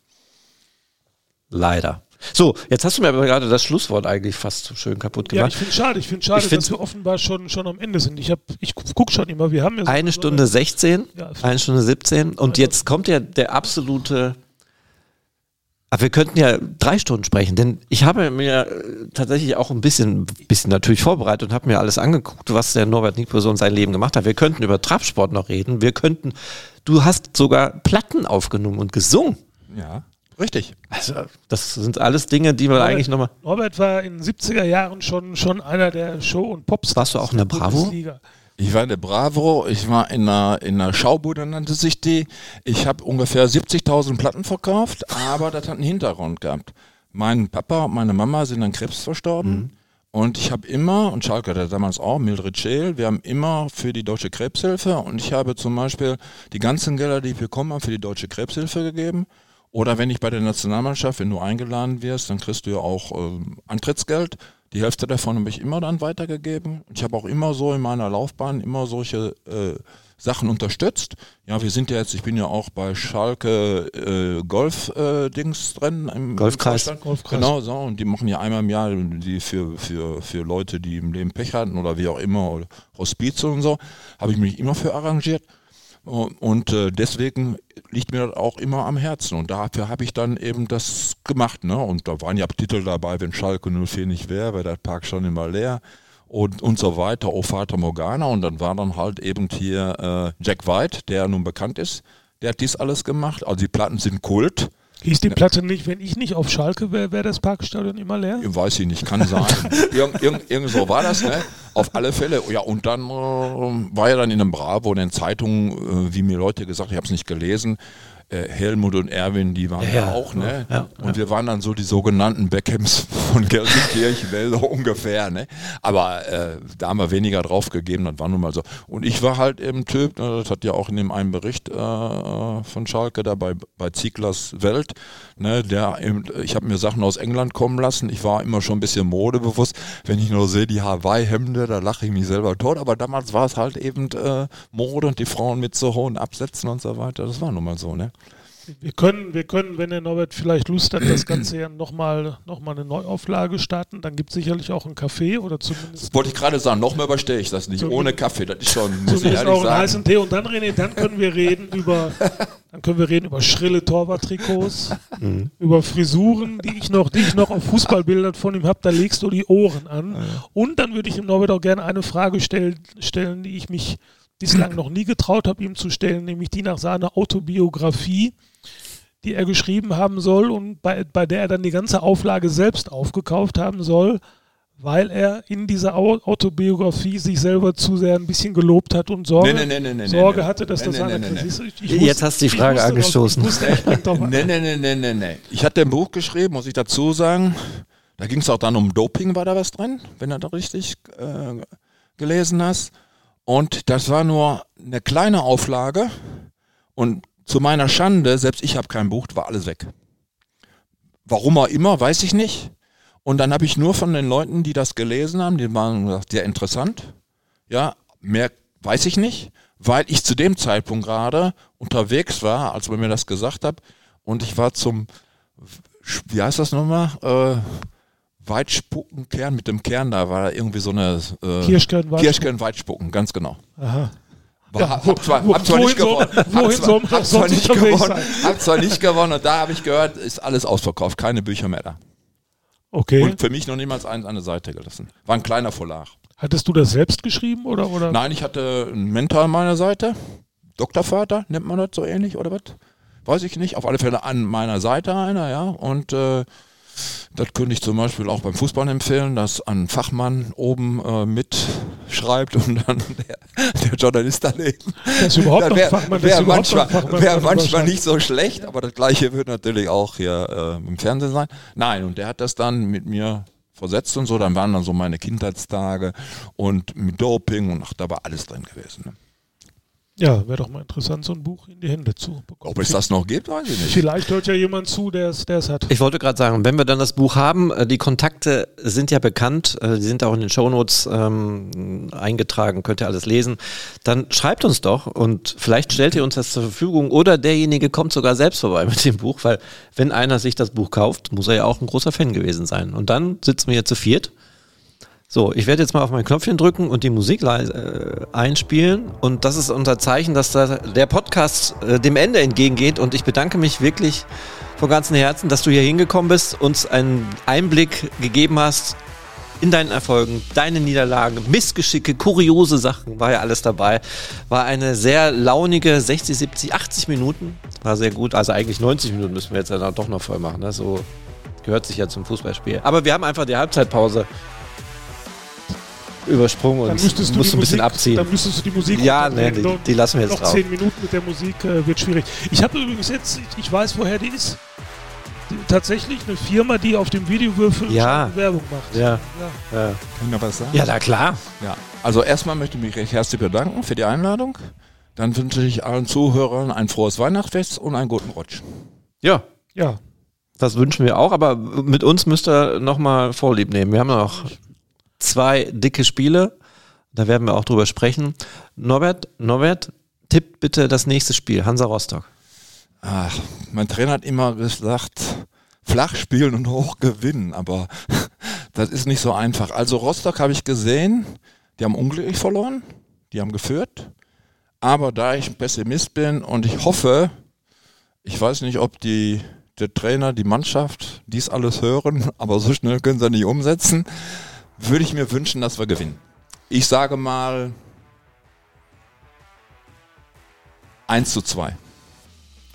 Leider. So, jetzt hast du mir aber gerade das Schlusswort eigentlich fast schön kaputt gemacht. Ja, ich finde es schade, ich finde schade, ich dass wir offenbar schon, schon am Ende sind. Ich, ich gucke schon immer, wir haben ja so Eine Stunde 16, ja, eine Stunde 17 und jetzt kommt ja der absolute aber wir könnten ja drei Stunden sprechen, denn ich habe mir tatsächlich auch ein bisschen, bisschen natürlich vorbereitet und habe mir alles angeguckt, was der Norbert Nickbo so in seinem Leben gemacht hat. Wir könnten über Trabsport noch reden. Wir könnten, du hast sogar Platten aufgenommen und gesungen. Ja, richtig. Also, das sind alles Dinge, die man eigentlich nochmal. Norbert war in den 70er Jahren schon, schon einer der Show- und Popstars. Warst du auch in der Bravo? Bundesliga. Ich war in der Bravo, ich war in einer, in einer Schaubude, nannte sich die. Ich habe ungefähr 70.000 Platten verkauft, aber das hat einen Hintergrund gehabt. Mein Papa und meine Mama sind an Krebs verstorben. Mhm. Und ich habe immer, und Schalke hatte damals auch, Mildred Scheel, wir haben immer für die Deutsche Krebshilfe und ich habe zum Beispiel die ganzen Gelder, die ich bekommen habe, für die Deutsche Krebshilfe gegeben. Oder wenn ich bei der Nationalmannschaft, wenn du eingeladen wirst, dann kriegst du ja auch äh, Antrittsgeld. Die Hälfte davon habe ich immer dann weitergegeben. Ich habe auch immer so in meiner Laufbahn immer solche äh, Sachen unterstützt. Ja, wir sind ja jetzt, ich bin ja auch bei Schalke äh, Golf-Dings äh, drin. Im Golfkreis. Golfkreis. Genau, so. Und die machen ja einmal im Jahr die für, für, für Leute, die im Leben Pech hatten oder wie auch immer, Hospiz und so, habe ich mich immer für arrangiert. Und äh, deswegen liegt mir das auch immer am Herzen. Und dafür habe ich dann eben das gemacht. Ne? Und da waren ja Titel dabei, wenn Schalke 04 nicht wäre, wäre der Park schon immer leer. Und, und so weiter, Oh Vater Morgana. Und dann war dann halt eben hier äh, Jack White, der nun bekannt ist. Der hat dies alles gemacht. Also die Platten sind Kult. Hieß die Platte nicht, wenn ich nicht auf Schalke wäre, wäre das Parkstadion immer leer? Weiß ich nicht, kann sein. irgend, irgend, irgend so war das, ne? Auf alle Fälle. Ja, und dann äh, war er dann in einem Bravo, in den Zeitungen, äh, wie mir Leute gesagt, ich habe es nicht gelesen, äh, Helmut und Erwin, die waren ja, auch, ne? Ja, und wir waren dann so die sogenannten Beckhams von Gelsenkirchen, ne? ungefähr, ne? Aber äh, da haben wir weniger drauf gegeben, das war nun mal so. Und ich war halt eben Typ, ne? das hat ja auch in dem einen Bericht äh, von Schalke da bei, bei Zieglers Welt, ne? Der eben, ich habe mir Sachen aus England kommen lassen. Ich war immer schon ein bisschen modebewusst. Wenn ich nur sehe, die Hawaii-Hemde, da lache ich mich selber tot. Aber damals war es halt eben äh, Mode und die Frauen mit so hohen Absätzen und so weiter. Das war nun mal so, ne? Wir können, wir können, wenn der Norbert vielleicht Lust hat, das Ganze ja nochmal noch mal eine Neuauflage starten. Dann gibt es sicherlich auch einen Kaffee oder zumindest. Das wollte ich gerade sagen, nochmal überstehe ich das nicht. Ohne Kaffee, das ist schon, muss ich ehrlich auch einen heißen Tee. Und dann, René, dann können wir reden über, dann können wir reden über schrille Torwarttrikots, mhm. über Frisuren, die ich noch, die ich noch auf Fußballbildern von ihm habe. Da legst du die Ohren an. Und dann würde ich dem Norbert auch gerne eine Frage stell, stellen, die ich mich bislang noch nie getraut habe, ihm zu stellen, nämlich die nach seiner Autobiografie die er geschrieben haben soll und bei, bei der er dann die ganze Auflage selbst aufgekauft haben soll, weil er in dieser Autobiografie sich selber zu sehr ein bisschen gelobt hat und Sorge, nee, nee, nee, Sorge hatte, dass das eine Krise ist. Jetzt hast du die Frage angestoßen. Nee, nee, nee, nee, nee, nee. Ich hatte ein Buch geschrieben, muss ich dazu sagen. Da ging es auch dann um Doping, war da was drin, wenn du da richtig äh, gelesen hast. Und das war nur eine kleine Auflage. Und zu meiner Schande, selbst ich habe kein Buch, war alles weg. Warum auch immer, weiß ich nicht. Und dann habe ich nur von den Leuten, die das gelesen haben, die waren sehr interessant. Ja, mehr weiß ich nicht, weil ich zu dem Zeitpunkt gerade unterwegs war, als man mir das gesagt hat. Und ich war zum, wie heißt das nochmal? Äh, Weitspuckenkern mit dem Kern, da war irgendwie so eine äh, Kirschkern-Weitspucken, Kirschkern ganz genau. Aha. War, ja, hab zwar, hab zwar nicht gewonnen. Hab zwar, hab zwar nicht gewonnen. Hab zwar nicht gewonnen und da habe ich gehört, ist alles ausverkauft, keine Bücher mehr da. Okay. Und für mich noch niemals eins an der Seite gelassen. War ein kleiner Verlag. Hattest du das selbst geschrieben oder? oder? Nein, ich hatte einen Mentor an meiner Seite. Doktorvater, nennt man das so ähnlich oder was? Weiß ich nicht. Auf alle Fälle an meiner Seite einer, ja. Und äh, das könnte ich zum Beispiel auch beim Fußball empfehlen, dass ein Fachmann oben äh, mitschreibt und dann der, der Journalist daneben. Das ist überhaupt wär, Fachmann, wär manchmal, wär manchmal nicht so schlecht, aber das gleiche wird natürlich auch hier äh, im Fernsehen sein. Nein, und der hat das dann mit mir versetzt und so, dann waren dann so meine Kindheitstage und mit Doping und ach, da war alles drin gewesen. Ne? Ja, wäre doch mal interessant, so ein Buch in die Hände zu bekommen. Ob es das noch gibt, weiß ich nicht. Vielleicht hört ja jemand zu, der es hat. Ich wollte gerade sagen, wenn wir dann das Buch haben, äh, die Kontakte sind ja bekannt, äh, die sind auch in den Shownotes ähm, eingetragen, könnt ihr alles lesen, dann schreibt uns doch und vielleicht stellt ihr uns das zur Verfügung oder derjenige kommt sogar selbst vorbei mit dem Buch, weil wenn einer sich das Buch kauft, muss er ja auch ein großer Fan gewesen sein. Und dann sitzen wir hier zu viert so, ich werde jetzt mal auf mein Knöpfchen drücken und die Musik äh, einspielen. Und das ist unser Zeichen, dass da der Podcast äh, dem Ende entgegengeht. Und ich bedanke mich wirklich von ganzem Herzen, dass du hier hingekommen bist, uns einen Einblick gegeben hast in deinen Erfolgen, deine Niederlagen, Missgeschicke, kuriose Sachen, war ja alles dabei. War eine sehr launige 60, 70, 80 Minuten. War sehr gut. Also eigentlich 90 Minuten müssen wir jetzt ja doch noch voll machen. Ne? So gehört sich ja zum Fußballspiel. Aber wir haben einfach die Halbzeitpause übersprungen und musst du ein bisschen abziehen. Dann müsstest du die Musik Ja, nee, die, die, lassen wir jetzt noch drauf. zehn Minuten mit der Musik äh, wird schwierig. Ich habe übrigens jetzt, ich weiß, woher die ist. Die, tatsächlich eine Firma, die auf dem Videowürfel ja. Werbung macht. Ja. ja. ja. Kann ich noch was sagen? Ja, na klar. Ja. Also erstmal möchte ich mich recht herzlich bedanken für die Einladung. Dann wünsche ich allen Zuhörern ein frohes Weihnachtsfest und einen guten Rutsch. Ja. Ja. Das wünschen wir auch, aber mit uns müsst ihr nochmal Vorlieb nehmen. Wir haben noch zwei dicke Spiele. Da werden wir auch drüber sprechen. Norbert, Norbert, tippt bitte das nächste Spiel, Hansa Rostock. Ach, mein Trainer hat immer gesagt, flach spielen und hoch gewinnen, aber das ist nicht so einfach. Also Rostock habe ich gesehen, die haben unglücklich verloren, die haben geführt, aber da ich Pessimist bin und ich hoffe, ich weiß nicht, ob die, der Trainer, die Mannschaft dies alles hören, aber so schnell können sie nicht umsetzen würde ich mir wünschen, dass wir gewinnen. Ich sage mal 1 zu 2.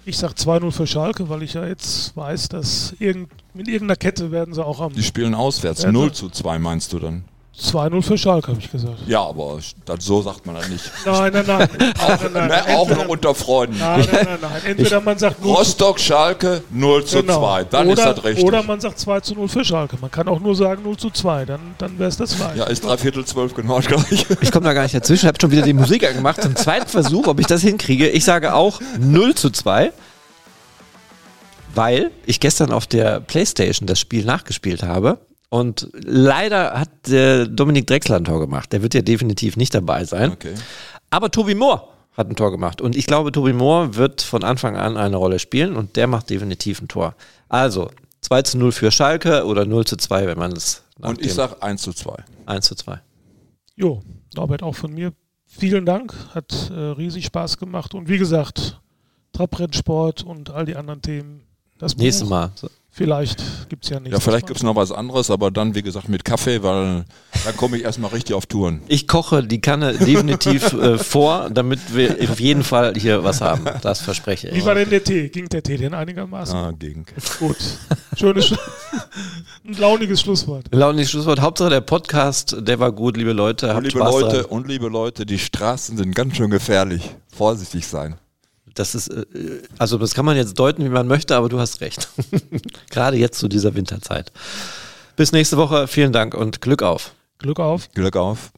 Ich sage 2-0 für Schalke, weil ich ja jetzt weiß, dass irgend, mit irgendeiner Kette werden sie auch am. Die spielen auswärts. 0 zu 2 meinst du dann? 2-0 für Schalke, habe ich gesagt. Ja, aber das, so sagt man das nicht. Nein, nein, nein. Auch, nein, nein, ne, auch noch unter Freunden. Nein, nein, nein, nein. Entweder man sagt 0 Rostock, Schalke 0 zu genau. 2. Dann oder, ist das richtig. Oder man sagt 2 zu 0 für Schalke. Man kann auch nur sagen 0 zu 2, dann, dann wäre es das 2. ja, ist drei Viertel zwölf genau gleich. Ich komme da gar nicht dazwischen, habe schon wieder die Musik angemacht. Zum zweiten Versuch, ob ich das hinkriege. Ich sage auch 0 zu 2, weil ich gestern auf der Playstation das Spiel nachgespielt habe. Und leider hat der Dominik Drexler ein Tor gemacht. Der wird ja definitiv nicht dabei sein. Okay. Aber Tobi Moore hat ein Tor gemacht. Und ich glaube, Tobi Moore wird von Anfang an eine Rolle spielen und der macht definitiv ein Tor. Also 2 zu 0 für Schalke oder 0 zu 2, wenn man es Und ich dem sag 1 zu 2. 1 zu 2. Jo, Norbert, auch von mir. Vielen Dank, hat äh, riesig Spaß gemacht. Und wie gesagt, Trabrennsport und all die anderen Themen. Das Nächstes Mal. Vielleicht gibt es ja Ja, nächstes vielleicht gibt es noch was anderes, aber dann, wie gesagt, mit Kaffee, weil dann komme ich erstmal richtig auf Touren. Ich koche die Kanne definitiv äh, vor, damit wir auf jeden Fall hier was haben. Das verspreche ich. Wie war denn der Tee? Ging der Tee denn einigermaßen? Ah, gegen. Gut. Schönes, Schlu- ein launiges Schlusswort. Launiges Schlusswort. Hauptsache der Podcast, der war gut, liebe Leute. Und Habt liebe Spaß Leute, dran. und liebe Leute, die Straßen sind ganz schön gefährlich. Vorsichtig sein. Das ist, äh, also das kann man jetzt deuten, wie man möchte, aber du hast recht. Gerade jetzt zu dieser Winterzeit. Bis nächste Woche. Vielen Dank und Glück auf. Glück auf. Glück auf.